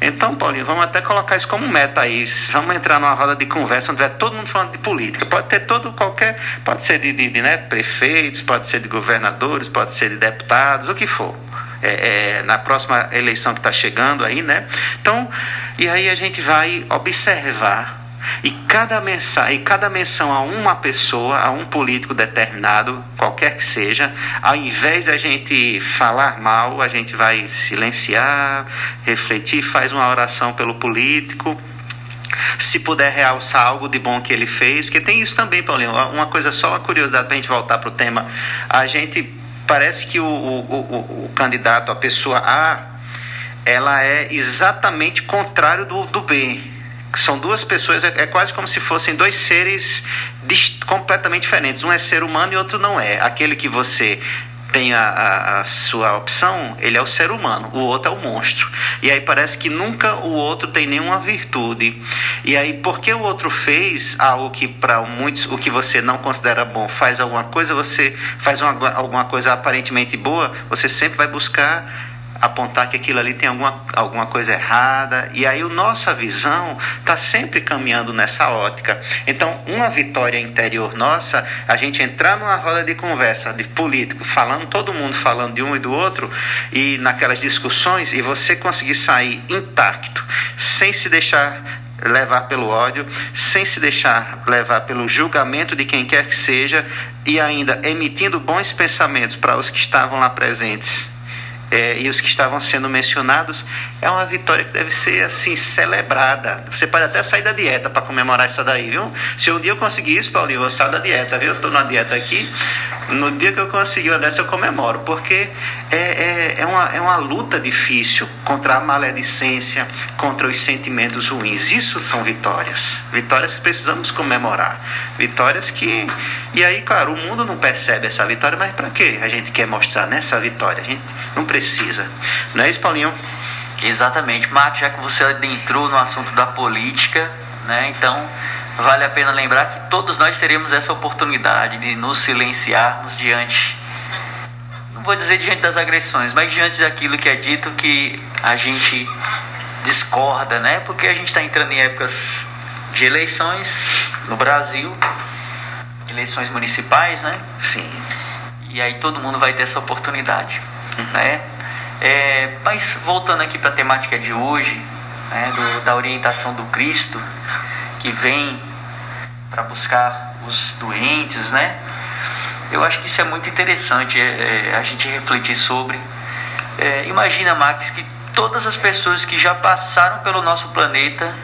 Então, Paulinho, vamos até colocar isso como meta aí. Vamos entrar numa roda de conversa onde tiver todo mundo falando de política. Pode ter todo qualquer, pode ser de, de, de né, prefeitos, pode ser de governadores, pode ser de deputados, o que for. É, é, na próxima eleição que está chegando aí, né? Então, e aí a gente vai observar e cada, menção, e cada menção a uma pessoa, a um político determinado, qualquer que seja, ao invés de a gente falar mal, a gente vai silenciar, refletir, faz uma oração pelo político. Se puder realçar algo de bom que ele fez, porque tem isso também, Paulinho. Uma coisa só, uma curiosidade para a gente voltar para o tema. A gente parece que o, o, o, o candidato, a pessoa A, ela é exatamente contrário do, do B são duas pessoas, é, é, quase como se fossem dois seres completamente diferentes. Um é ser humano e outro não é. Aquele que você tem a, a, a, sua opção, ele é o ser humano, o outro é o monstro. E aí parece que nunca o outro tem nenhuma virtude. E aí, porque o outro fez algo que para muitos, o que você não considera bom, faz alguma coisa, você faz uma, alguma coisa aparentemente boa, você sempre vai buscar apontar que aquilo ali tem alguma, alguma coisa errada, e aí a nossa visão está sempre caminhando nessa ótica. Então, uma vitória interior nossa, a gente entrar numa roda de conversa de político, falando, todo mundo falando de um e do outro, e naquelas discussões, e você conseguir sair intacto, sem se deixar levar pelo ódio, sem se deixar levar pelo julgamento de quem quer que seja, e ainda emitindo bons pensamentos para os que estavam lá presentes é, e os que estavam sendo mencionados, é uma vitória que deve ser assim celebrada. Você pode até sair da dieta para comemorar isso daí, viu? Se um dia eu conseguir isso, Paulinho, eu sair da dieta, viu? Eu estou na dieta aqui. No dia que eu conseguir dessa, eu comemoro, porque é, é, é, uma, é uma luta difícil contra a maledicência, contra os sentimentos ruins. Isso são vitórias. Vitórias que precisamos comemorar. Vitórias que. E aí, claro, o mundo não percebe essa vitória, mas para que a gente quer mostrar nessa vitória? A gente não precisa precisa. Não é isso, Paulinho? Exatamente. Marcos, já que você adentrou no assunto da política, né, então vale a pena lembrar que todos nós teremos essa oportunidade de nos silenciarmos diante, não vou dizer diante das agressões, mas diante daquilo que é dito que a gente discorda, né? Porque a gente está entrando em épocas de eleições no Brasil, eleições municipais, né? Sim. E aí todo mundo vai ter essa oportunidade né? É, mas voltando aqui para a temática de hoje, né, do, da orientação do Cristo, que vem para buscar os doentes, né? Eu acho que isso é muito interessante é, é, a gente refletir sobre. É, imagina, Max, que todas as pessoas que já passaram pelo nosso planeta,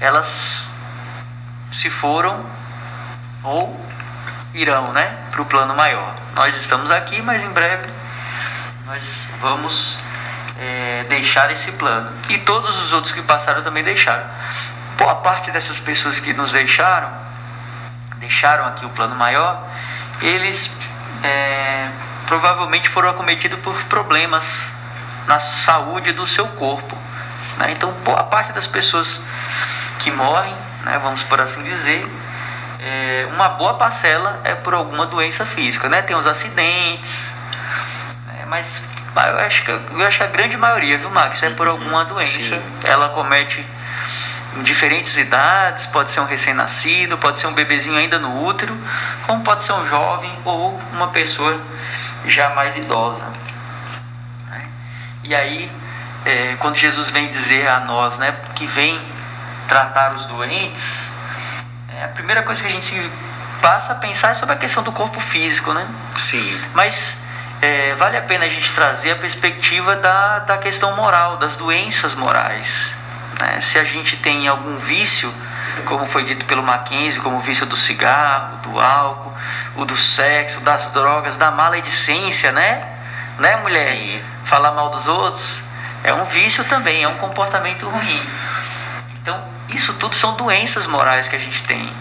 elas se foram ou irão, né, para o plano maior. Nós estamos aqui, mas em breve nós vamos é, deixar esse plano. E todos os outros que passaram também deixaram. Boa parte dessas pessoas que nos deixaram, deixaram aqui o plano maior, eles é, provavelmente foram acometidos por problemas na saúde do seu corpo. Né? Então, boa parte das pessoas que morrem, né, vamos por assim dizer, é, uma boa parcela é por alguma doença física. Né? Tem os acidentes, mas eu acho, que, eu acho que a grande maioria, viu, Max, é por alguma doença. Sim. Ela comete em diferentes idades, pode ser um recém-nascido, pode ser um bebezinho ainda no útero, como pode ser um jovem ou uma pessoa já mais idosa. Né? E aí, é, quando Jesus vem dizer a nós, né, que vem tratar os doentes, é, a primeira coisa que a gente passa a pensar é sobre a questão do corpo físico, né? Sim. Mas é, vale a pena a gente trazer a perspectiva da, da questão moral, das doenças morais. Né? Se a gente tem algum vício, como foi dito pelo Mackenzie, como o vício do cigarro, do álcool, o do sexo, das drogas, da maledicência, né? Né, mulher? Sim. Falar mal dos outros é um vício também, é um comportamento ruim. Então, isso tudo são doenças morais que a gente tem.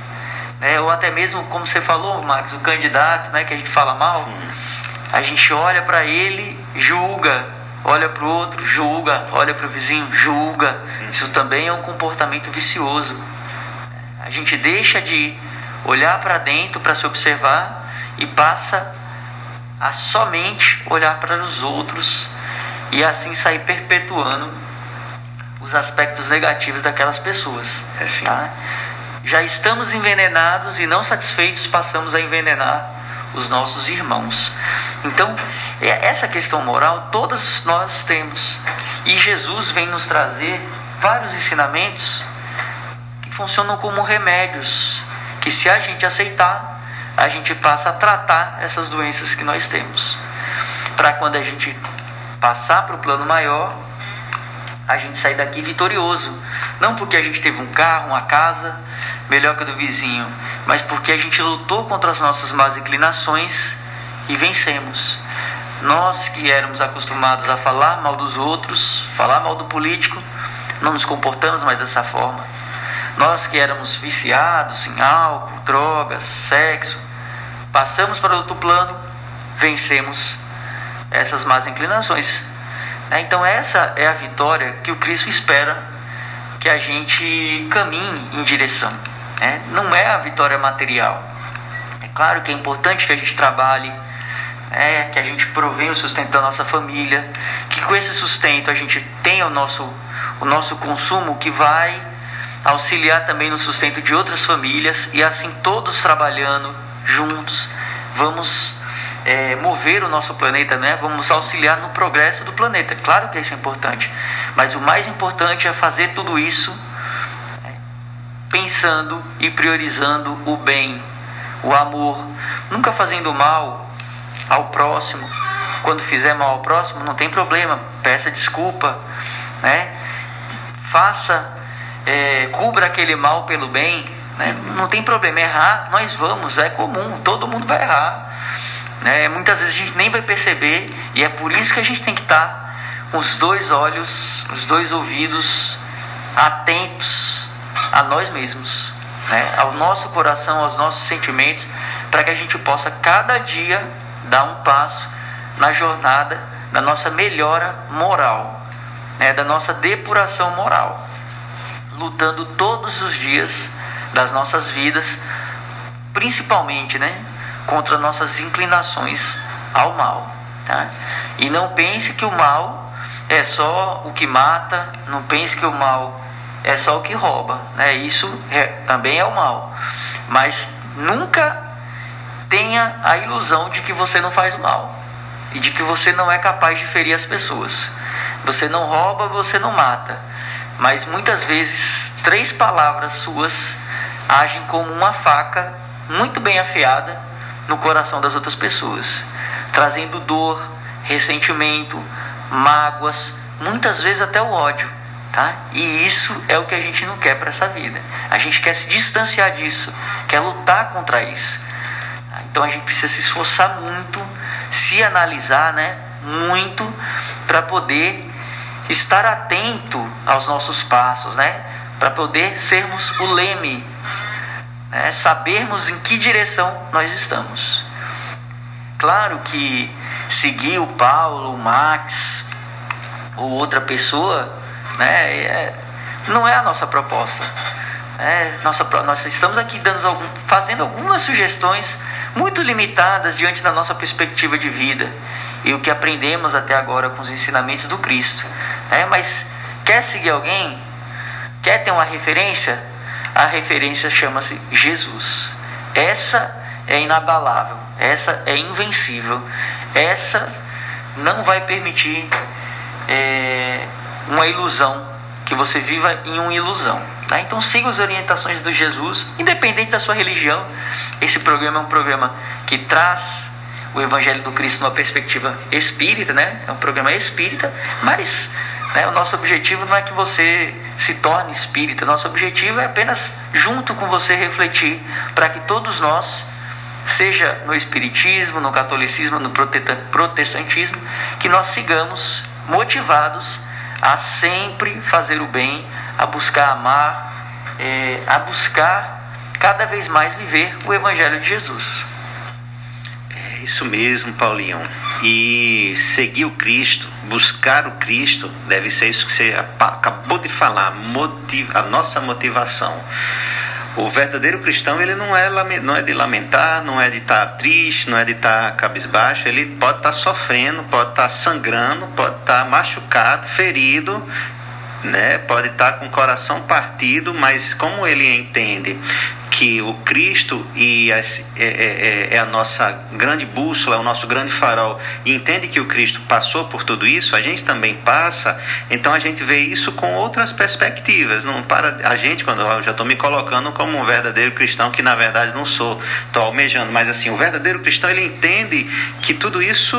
Né? Ou até mesmo, como você falou, Max, o candidato, né, que a gente fala mal. Sim a gente olha para ele, julga, olha para o outro, julga, olha para o vizinho, julga. Isso também é um comportamento vicioso. A gente deixa de olhar para dentro para se observar e passa a somente olhar para os outros e assim sair perpetuando os aspectos negativos daquelas pessoas. É tá? Já estamos envenenados e não satisfeitos, passamos a envenenar os nossos irmãos. Então, é, essa questão moral todas nós temos. E Jesus vem nos trazer vários ensinamentos que funcionam como remédios, que se a gente aceitar, a gente passa a tratar essas doenças que nós temos. Para quando a gente passar para o plano maior, a gente sair daqui vitorioso. Não porque a gente teve um carro, uma casa melhor que a do vizinho, mas porque a gente lutou contra as nossas más inclinações e vencemos. Nós que éramos acostumados a falar mal dos outros, falar mal do político, não nos comportamos mais dessa forma. Nós que éramos viciados em álcool, drogas, sexo, passamos para outro plano, vencemos essas más inclinações. Né? Então, essa é a vitória que o Cristo espera que a gente caminhe em direção. Né? Não é a vitória material. É claro que é importante que a gente trabalhe é, que a gente provém o sustento da nossa família, que com esse sustento a gente tenha o nosso, o nosso consumo que vai auxiliar também no sustento de outras famílias e assim todos trabalhando juntos, vamos é, mover o nosso planeta, né? Vamos auxiliar no progresso do planeta. Claro que isso é importante, mas o mais importante é fazer tudo isso é, pensando e priorizando o bem, o amor, nunca fazendo mal ao próximo. Quando fizer mal ao próximo, não tem problema, peça desculpa, né? Faça, é, cubra aquele mal pelo bem, né? Não tem problema, errar nós vamos, é comum, todo mundo vai errar. Né? Muitas vezes a gente nem vai perceber e é por isso que a gente tem que estar com os dois olhos, os dois ouvidos atentos a nós mesmos, né? ao nosso coração, aos nossos sentimentos, para que a gente possa cada dia dar um passo na jornada da nossa melhora moral, né? da nossa depuração moral, lutando todos os dias das nossas vidas, principalmente, né? Contra nossas inclinações ao mal. Tá? E não pense que o mal é só o que mata, não pense que o mal é só o que rouba. Né? Isso é, também é o mal. Mas nunca tenha a ilusão de que você não faz mal e de que você não é capaz de ferir as pessoas. Você não rouba, você não mata. Mas muitas vezes, três palavras suas agem como uma faca muito bem afiada no coração das outras pessoas, trazendo dor, ressentimento, mágoas, muitas vezes até o ódio. Tá? E isso é o que a gente não quer para essa vida. A gente quer se distanciar disso, quer lutar contra isso. Então a gente precisa se esforçar muito, se analisar, né, muito para poder estar atento aos nossos passos, né, para poder sermos o leme né, sabermos em que direção nós estamos. Claro que seguir o Paulo, o Max ou outra pessoa né, é, não é a nossa proposta. É, nossa, nós estamos aqui dando algum, fazendo algumas sugestões muito limitadas diante da nossa perspectiva de vida e o que aprendemos até agora com os ensinamentos do Cristo. É, mas quer seguir alguém? Quer ter uma referência? A referência chama-se Jesus. Essa é inabalável, essa é invencível, essa não vai permitir é, uma ilusão, que você viva em uma ilusão. Tá? Então siga as orientações do Jesus, independente da sua religião. Esse programa é um programa que traz o Evangelho do Cristo numa perspectiva espírita, né? É um programa espírita, mas né? O nosso objetivo não é que você se torne espírita, nosso objetivo é apenas, junto com você, refletir para que todos nós, seja no espiritismo, no catolicismo, no protestantismo, que nós sigamos motivados a sempre fazer o bem, a buscar amar, é, a buscar cada vez mais viver o Evangelho de Jesus. É isso mesmo, Paulinho. E seguir o Cristo, buscar o Cristo, deve ser isso que você acabou de falar, a nossa motivação. O verdadeiro cristão, ele não é, não é de lamentar, não é de estar tá triste, não é de estar tá cabisbaixo, ele pode estar tá sofrendo, pode estar sangrando, pode estar machucado, ferido, né? Pode estar com o coração partido, mas como ele entende que o Cristo e as, é, é, é, a nossa grande bússola, é o nosso grande farol, e entende que o Cristo passou por tudo isso, a gente também passa, então a gente vê isso com outras perspectivas. Não para a gente, quando eu já estou me colocando como um verdadeiro cristão, que na verdade não sou, estou almejando, mas assim, o verdadeiro cristão ele entende que tudo isso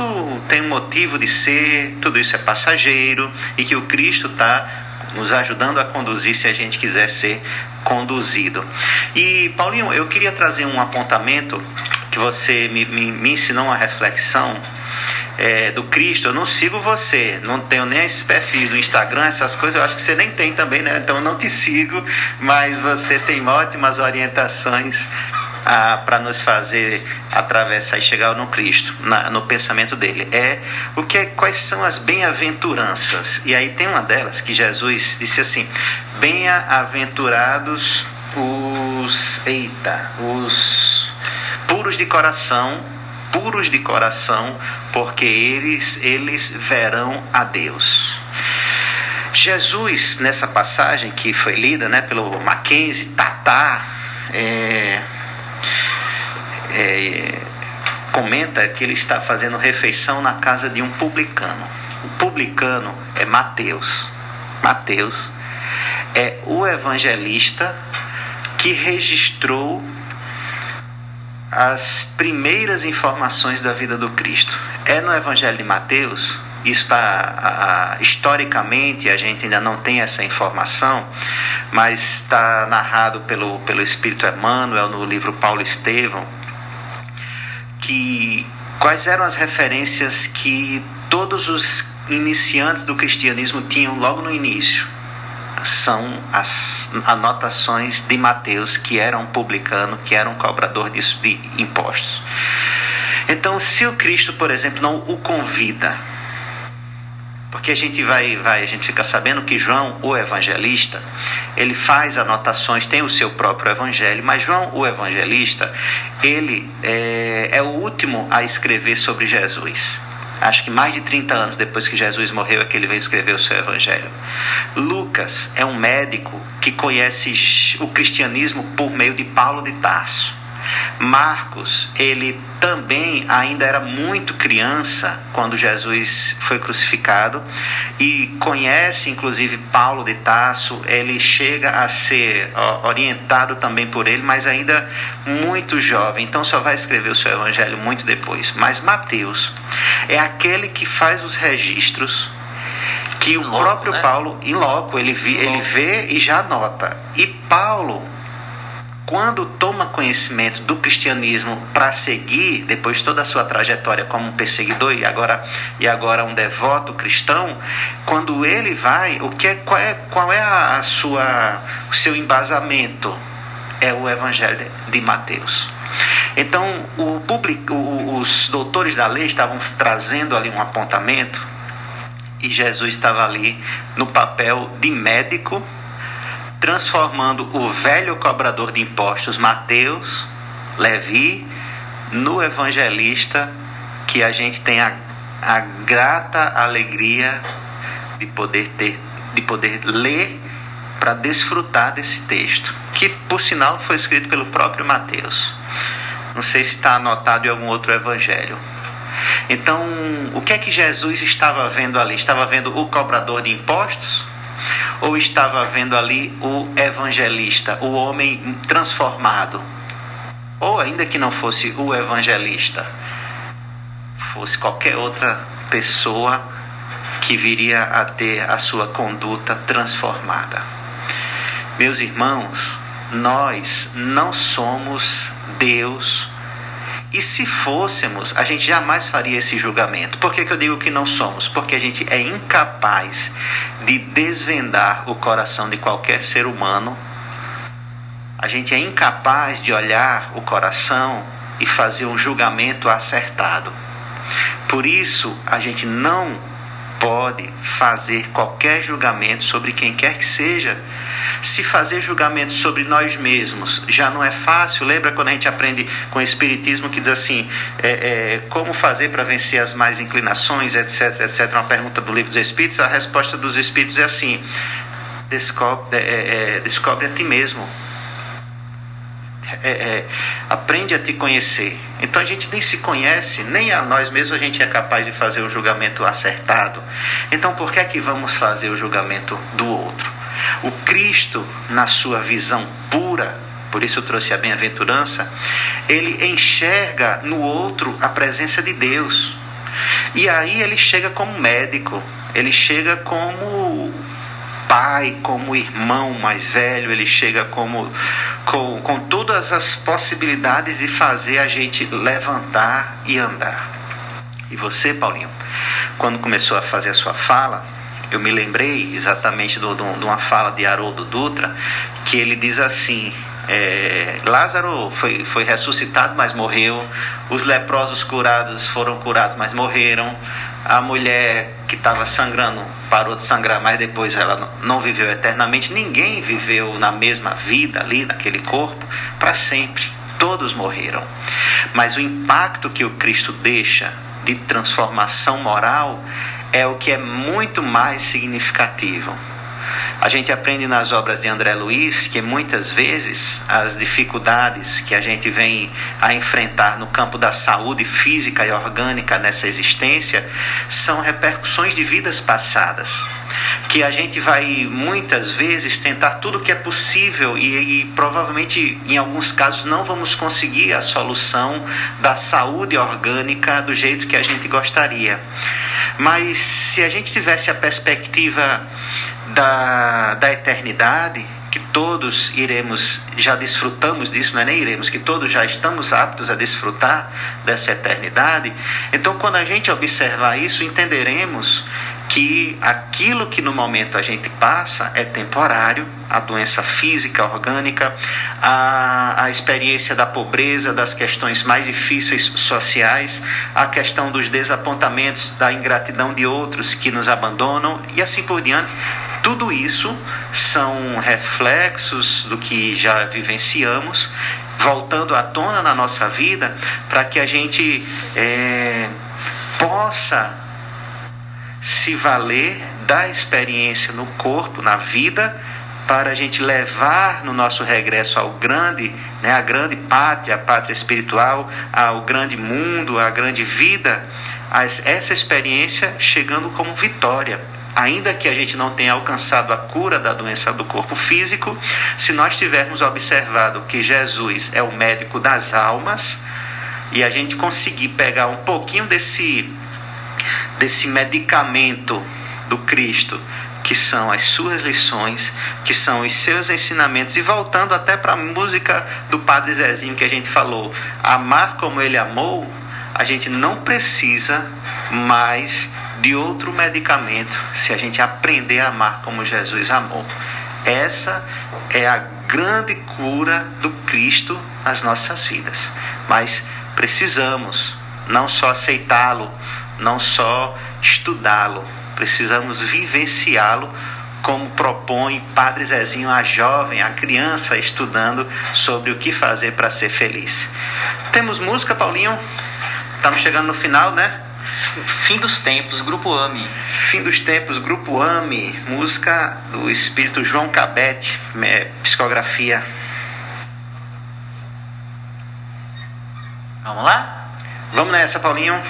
tem um motivo de ser, tudo isso é passageiro e que o Cristo está nos ajudando a conduzir se a gente quiser ser conduzido. E Paulinho, eu queria trazer um apontamento que você me, me, me ensinou uma reflexão é, do Cristo. Eu não sigo você, não tenho nem esses perfis do Instagram, essas coisas. Eu acho que você nem tem também, né? Então eu não te sigo, mas você tem ótimas orientações para nos fazer atravessar e chegar no Cristo, na, no pensamento dele. É o que é, quais são as bem-aventuranças. E aí tem uma delas que Jesus disse assim: Bem-aventurados os eita, os puros de coração, puros de coração, porque eles, eles verão a Deus. Jesus, nessa passagem que foi lida né, pelo Mackenzie, Tatá, é, é, comenta que ele está fazendo refeição na casa de um publicano. O publicano é Mateus. Mateus é o evangelista que registrou as primeiras informações da vida do Cristo. É no Evangelho de Mateus, isso está historicamente, a gente ainda não tem essa informação, mas está narrado pelo, pelo Espírito Emmanuel no livro Paulo Estevão, que quais eram as referências que todos os iniciantes do cristianismo tinham logo no início são as anotações de Mateus, que era um publicano, que era um cobrador de, impostos. Então, se o Cristo, por exemplo, não o convida, porque a gente vai, vai, a gente fica sabendo que João, o evangelista, ele faz anotações, tem o seu próprio evangelho, mas João, o evangelista, ele é, é o último a escrever sobre Jesus acho que mais de 30 anos depois que Jesus morreu é que ele veio escrever o seu evangelho. Lucas é um médico que conhece o cristianismo por meio de Paulo de Tarso. Marcos, ele também ainda era muito criança quando Jesus foi crucificado e conhece inclusive Paulo de Tarso, ele chega a ser orientado também por ele, mas ainda muito jovem, então só vai escrever o seu evangelho muito depois. Mas Mateus é aquele que faz os registros que o próprio né? Paulo, em loco, ele, vi, ele vê e já anota. E Paulo quando toma conhecimento do cristianismo para seguir, depois de toda a sua trajetória como um perseguidor e agora, e agora um devoto cristão, quando ele vai, o que é, qual é, qual é a sua, o seu embasamento? É o Evangelho de Mateus. Então, o público, os doutores da lei estavam trazendo ali um apontamento e Jesus estava ali no papel de médico transformando o velho cobrador de impostos Mateus, Levi, no evangelista que a gente tem a, a grata alegria de poder ter, de poder ler para desfrutar desse texto, que por sinal foi escrito pelo próprio Mateus. Não sei se está anotado em algum outro evangelho. Então, o que é que Jesus estava vendo ali? Estava vendo o cobrador de impostos? Ou estava vendo ali o evangelista, o homem transformado? Ou ainda que não fosse o evangelista, fosse qualquer outra pessoa que viria a ter a sua conduta transformada. Meus irmãos, nós não somos Deus e se fôssemos, a gente jamais faria esse julgamento. Por que, que eu digo que não somos? Porque a gente é incapaz de desvendar o coração de qualquer ser humano. A gente é incapaz de olhar o coração e fazer um julgamento acertado. Por isso, a gente não pode fazer qualquer julgamento sobre quem quer que seja. Se fazer julgamento sobre nós mesmos já não é fácil, lembra quando a gente aprende com o Espiritismo que diz assim: é, é, como fazer para vencer as mais inclinações, etc, etc. Uma pergunta do livro dos Espíritos, a resposta dos Espíritos é assim: descobre, é, é, é descobre a ti mesmo é, é, aprende a te conhecer. Então a gente nem se conhece, nem a nós mesmos a gente é capaz de fazer o julgamento acertado. Então por que é que vamos fazer o julgamento do outro? O Cristo, na sua visão pura, por isso eu trouxe a bem-aventurança, ele enxerga no outro a presença de Deus. E aí ele chega como médico, ele chega como pai, como irmão mais velho, ele chega como com, com todas as possibilidades de fazer a gente levantar e andar. E você, Paulinho, quando começou a fazer a sua fala, eu me lembrei exatamente de uma fala de Haroldo Dutra, que ele diz assim: é, Lázaro foi, foi ressuscitado, mas morreu. Os leprosos curados foram curados, mas morreram. A mulher que estava sangrando parou de sangrar, mas depois ela não viveu eternamente. Ninguém viveu na mesma vida ali, naquele corpo, para sempre. Todos morreram. mas o impacto que o Cristo deixa de transformação moral é o que é muito mais significativo. A gente aprende nas obras de André Luiz que muitas vezes as dificuldades que a gente vem a enfrentar no campo da saúde física e orgânica nessa existência são repercussões de vidas passadas. Que a gente vai muitas vezes tentar tudo que é possível e, e provavelmente em alguns casos não vamos conseguir a solução da saúde orgânica do jeito que a gente gostaria. Mas se a gente tivesse a perspectiva da, da eternidade, que todos iremos, já desfrutamos disso, não é nem iremos, que todos já estamos aptos a desfrutar dessa eternidade. Então, quando a gente observar isso, entenderemos que aquilo que no momento a gente passa é temporário, a doença física, orgânica, a, a experiência da pobreza, das questões mais difíceis sociais, a questão dos desapontamentos, da ingratidão de outros que nos abandonam e assim por diante. Tudo isso são reflexos do que já vivenciamos, voltando à tona na nossa vida, para que a gente é, possa se valer da experiência no corpo, na vida, para a gente levar no nosso regresso ao grande, né, a grande pátria, a pátria espiritual, ao grande mundo, à grande vida, essa experiência chegando como vitória. Ainda que a gente não tenha alcançado a cura da doença do corpo físico, se nós tivermos observado que Jesus é o médico das almas e a gente conseguir pegar um pouquinho desse desse medicamento do Cristo, que são as suas lições, que são os seus ensinamentos, e voltando até para a música do Padre Zezinho que a gente falou, amar como ele amou, a gente não precisa mais de outro medicamento se a gente aprender a amar como Jesus amou. Essa é a grande cura do Cristo nas nossas vidas. Mas precisamos não só aceitá-lo, não só estudá-lo, precisamos vivenciá-lo como propõe Padre Zezinho a jovem, a criança estudando sobre o que fazer para ser feliz. Temos música, Paulinho? Estamos chegando no final, né? Fim dos Tempos, Grupo AMI. Fim dos Tempos, Grupo AMI, música do espírito João Cabete, psicografia. Vamos lá? Vamos nessa, Paulinho.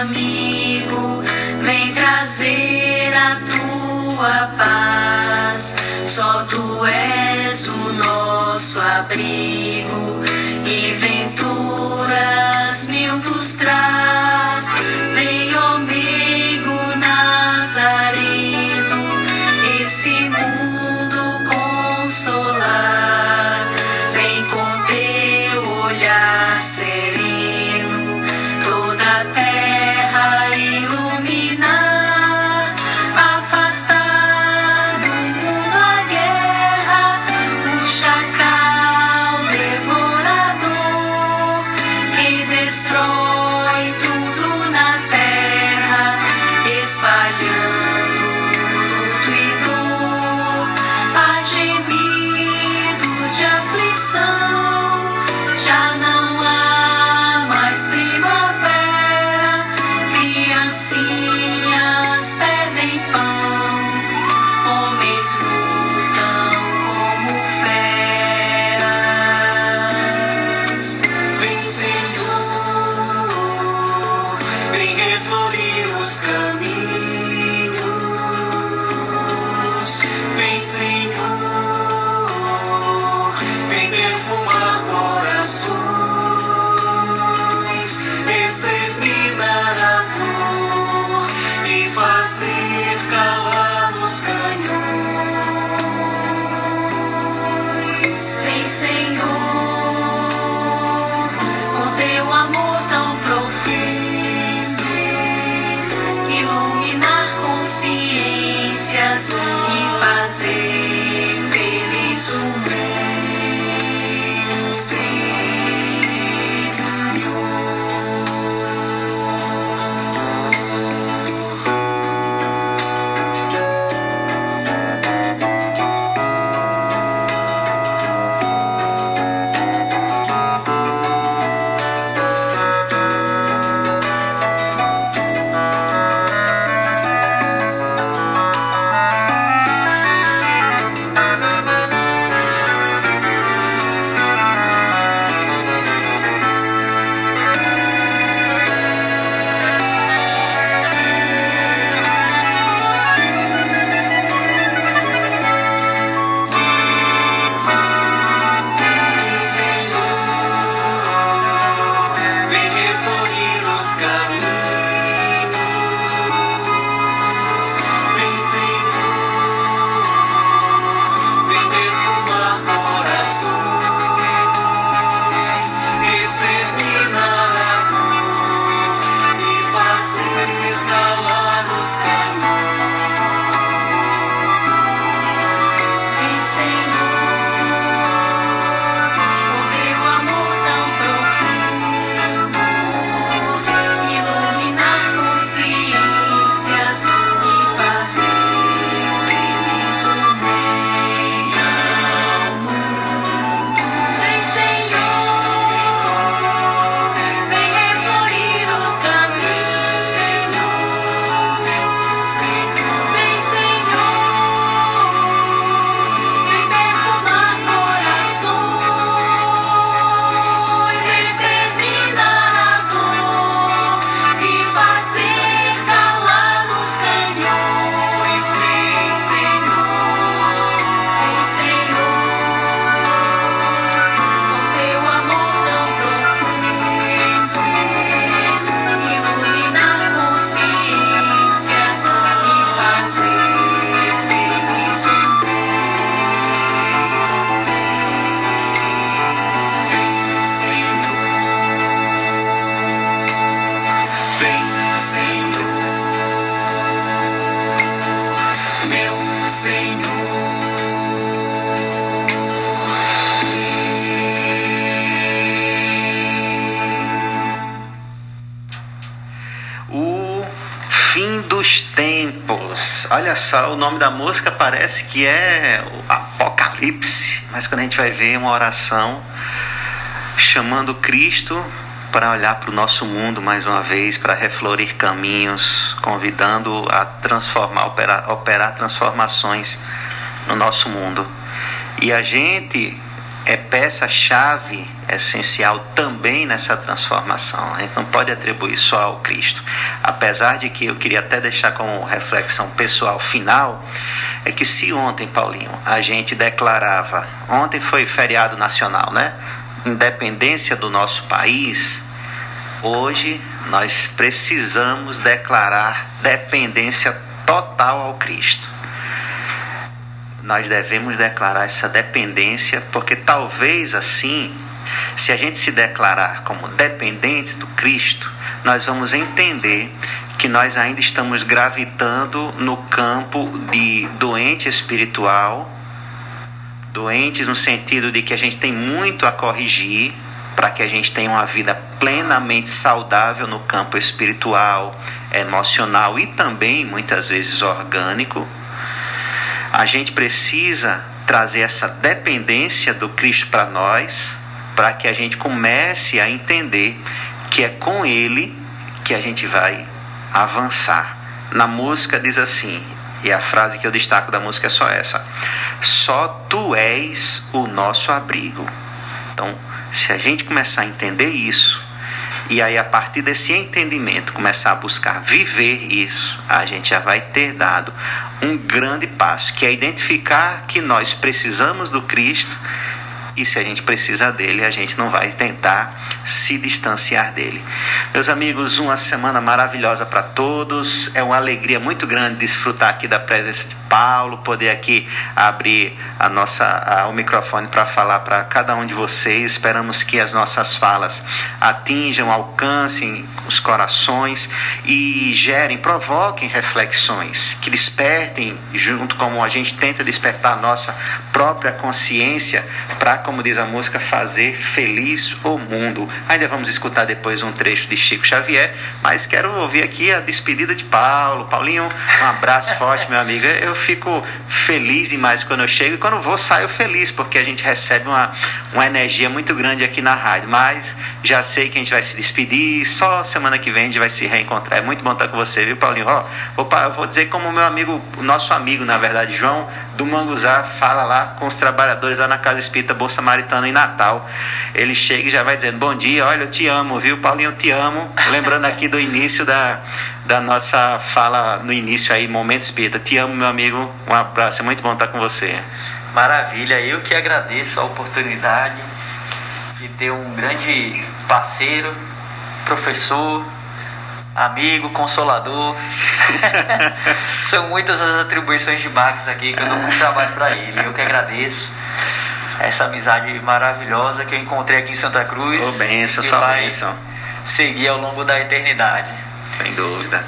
Abrigo O nome da música parece que é o Apocalipse, mas quando a gente vai ver uma oração chamando Cristo para olhar para o nosso mundo mais uma vez, para reflorir caminhos, convidando a transformar, operar, operar transformações no nosso mundo. E a gente é peça-chave essencial também nessa transformação. A gente não pode atribuir só ao Cristo. Apesar de que eu queria até deixar como reflexão pessoal final, é que se ontem, Paulinho, a gente declarava, ontem foi feriado nacional, né? Independência do nosso país, hoje nós precisamos declarar dependência total ao Cristo nós devemos declarar essa dependência, porque talvez assim, se a gente se declarar como dependentes do Cristo, nós vamos entender que nós ainda estamos gravitando no campo de doente espiritual, doentes no sentido de que a gente tem muito a corrigir para que a gente tenha uma vida plenamente saudável no campo espiritual, emocional e também muitas vezes orgânico a gente precisa trazer essa dependência do Cristo para nós, para que a gente comece a entender que é com Ele que a gente vai avançar. Na música diz assim, e a frase que eu destaco da música é só essa: Só tu és o nosso abrigo. Então, se a gente começar a entender isso, e aí, a partir desse entendimento, começar a buscar viver isso, a gente já vai ter dado um grande passo, que é identificar que nós precisamos do Cristo e se a gente precisa dele, a gente não vai tentar se distanciar dele. Meus amigos, uma semana maravilhosa para todos. É uma alegria muito grande desfrutar aqui da presença de Paulo, poder aqui abrir a nossa, a, o microfone para falar para cada um de vocês. Esperamos que as nossas falas atinjam, alcancem os corações e gerem, provoquem reflexões, que despertem, junto como a gente tenta despertar a nossa própria consciência para como diz a música, fazer feliz o mundo. Ainda vamos escutar depois um trecho de Chico Xavier, mas quero ouvir aqui a despedida de Paulo. Paulinho, um abraço forte, meu amigo. Eu fico feliz demais quando eu chego e quando vou saio feliz, porque a gente recebe uma, uma energia muito grande aqui na rádio. Mas já sei que a gente vai se despedir, só semana que vem a gente vai se reencontrar. É muito bom estar com você, viu, Paulinho? Ó, vou, vou dizer como meu amigo, o nosso amigo, na verdade, João do Manguzá, fala lá com os trabalhadores lá na Casa Espírita Bolsa Samaritano em Natal. Ele chega e já vai dizendo: Bom dia, olha, eu te amo, viu, Paulinho, eu te amo. Lembrando aqui do início da, da nossa fala, no início aí, Momento Espírita. Te amo, meu amigo. Um abraço, é muito bom estar com você. Maravilha, eu que agradeço a oportunidade de ter um grande parceiro, professor, amigo, consolador. São muitas as atribuições de Marx aqui que eu dou muito trabalho para ele. Eu que agradeço essa amizade maravilhosa que eu encontrei aqui em Santa Cruz. Ô, benção, só benção. Seguir ao longo da eternidade. Sem dúvida.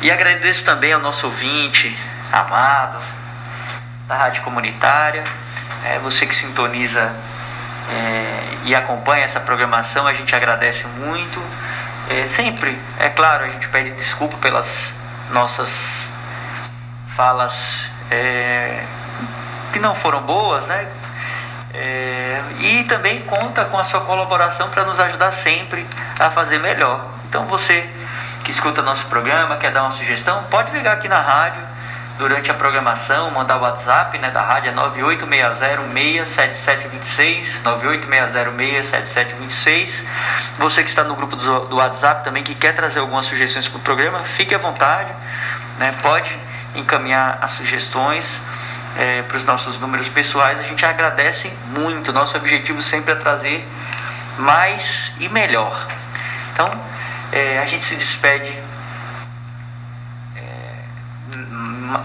E agradeço também ao nosso ouvinte, amado, da Rádio Comunitária, é, você que sintoniza é, e acompanha essa programação, a gente agradece muito. É, sempre, é claro, a gente pede desculpa pelas nossas falas é, que não foram boas, né? É, e também conta com a sua colaboração para nos ajudar sempre a fazer melhor. Então você que escuta nosso programa, quer dar uma sugestão, pode ligar aqui na rádio durante a programação, mandar o WhatsApp né, da rádio é 9860-67726, 9860-67726. Você que está no grupo do, do WhatsApp também, que quer trazer algumas sugestões para o programa, fique à vontade, né, pode encaminhar as sugestões é, para os nossos números pessoais, a gente agradece muito. Nosso objetivo sempre é trazer mais e melhor. Então, é, a gente se despede é,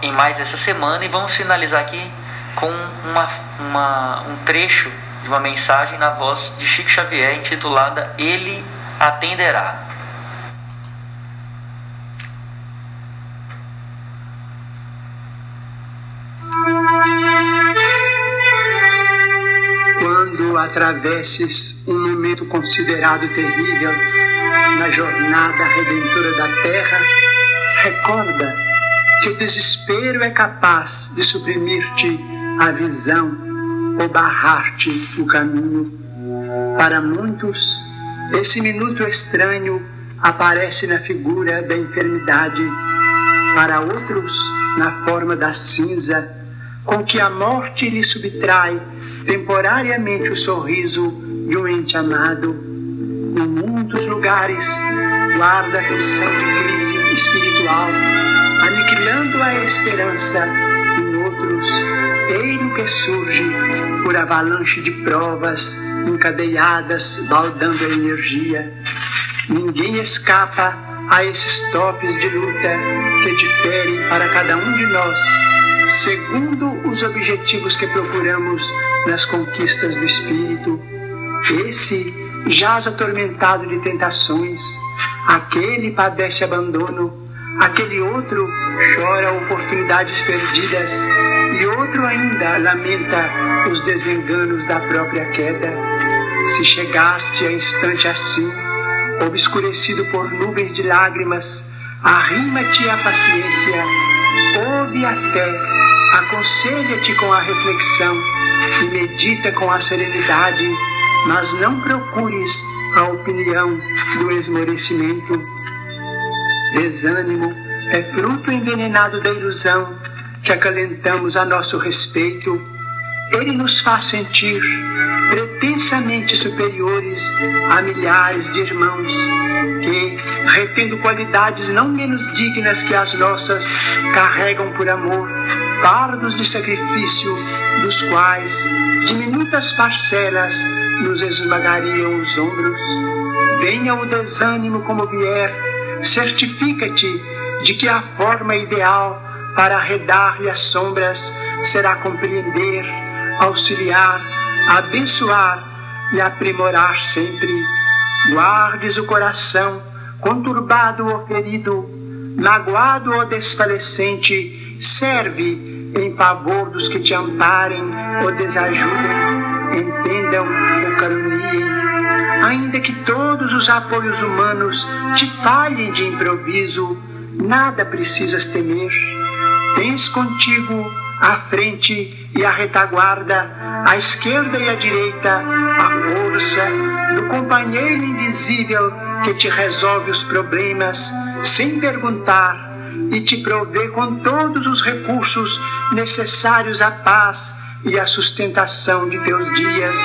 em mais essa semana e vamos finalizar aqui com uma, uma, um trecho de uma mensagem na voz de Chico Xavier intitulada Ele Atenderá. Atravesses um momento considerado terrível na jornada redentora da terra, recorda que o desespero é capaz de suprimir-te a visão ou barrar-te o caminho. Para muitos, esse minuto estranho aparece na figura da enfermidade, para outros, na forma da cinza, com que a morte lhe subtrai temporariamente o sorriso de um ente amado. Em muitos lugares, guarda a pressão de crise espiritual, aniquilando a esperança. Em outros, eiro que surge por avalanche de provas encadeadas, baldando a energia. Ninguém escapa a esses topes de luta que diferem para cada um de nós, segundo os objetivos que procuramos nas conquistas do espírito. Esse jaz atormentado de tentações, aquele padece abandono, aquele outro chora oportunidades perdidas e outro ainda lamenta os desenganos da própria queda. Se chegaste a instante assim, obscurecido por nuvens de lágrimas, arrima-te à paciência, ouve até, aconselha-te com a reflexão e medita com a serenidade, mas não procures a opinião do esmorecimento. Desânimo é fruto envenenado da ilusão que acalentamos a nosso respeito. Ele nos faz sentir pretensamente superiores a milhares de irmãos que, retendo qualidades não menos dignas que as nossas, carregam por amor fardos de sacrifício, dos quais diminutas parcelas nos esmagariam os ombros. Venha o desânimo como vier, certifica-te de que a forma ideal para arredar-lhe as sombras será compreender, auxiliar, abençoar e aprimorar sempre. Guardes o coração, conturbado ou ferido, magoado ou desfalecente, serve em favor dos que te amparem ou desajudem, entendam ou caluniem. Ainda que todos os apoios humanos te falhem de improviso, nada precisas temer. Tens contigo a frente e a retaguarda, a esquerda e a direita, a força do companheiro invisível que te resolve os problemas sem perguntar e te provê com todos os recursos necessários à paz e à sustentação de teus dias.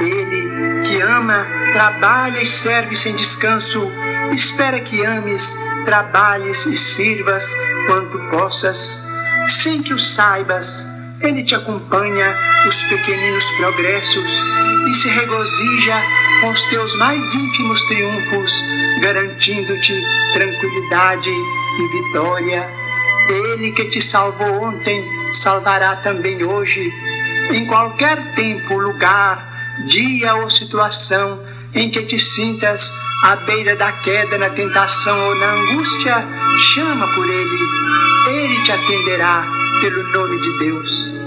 Ele que ama, trabalha e serve sem descanso, espera que ames, trabalhes e sirvas quanto possas, sem que o saibas. Ele te acompanha os pequeninos progressos e se regozija com os teus mais ínfimos triunfos, garantindo-te tranquilidade e vitória. Ele que te salvou ontem, salvará também hoje. Em qualquer tempo, lugar, dia ou situação em que te sintas à beira da queda na tentação ou na angústia, chama por Ele. Ele te atenderá pelo nome de Deus.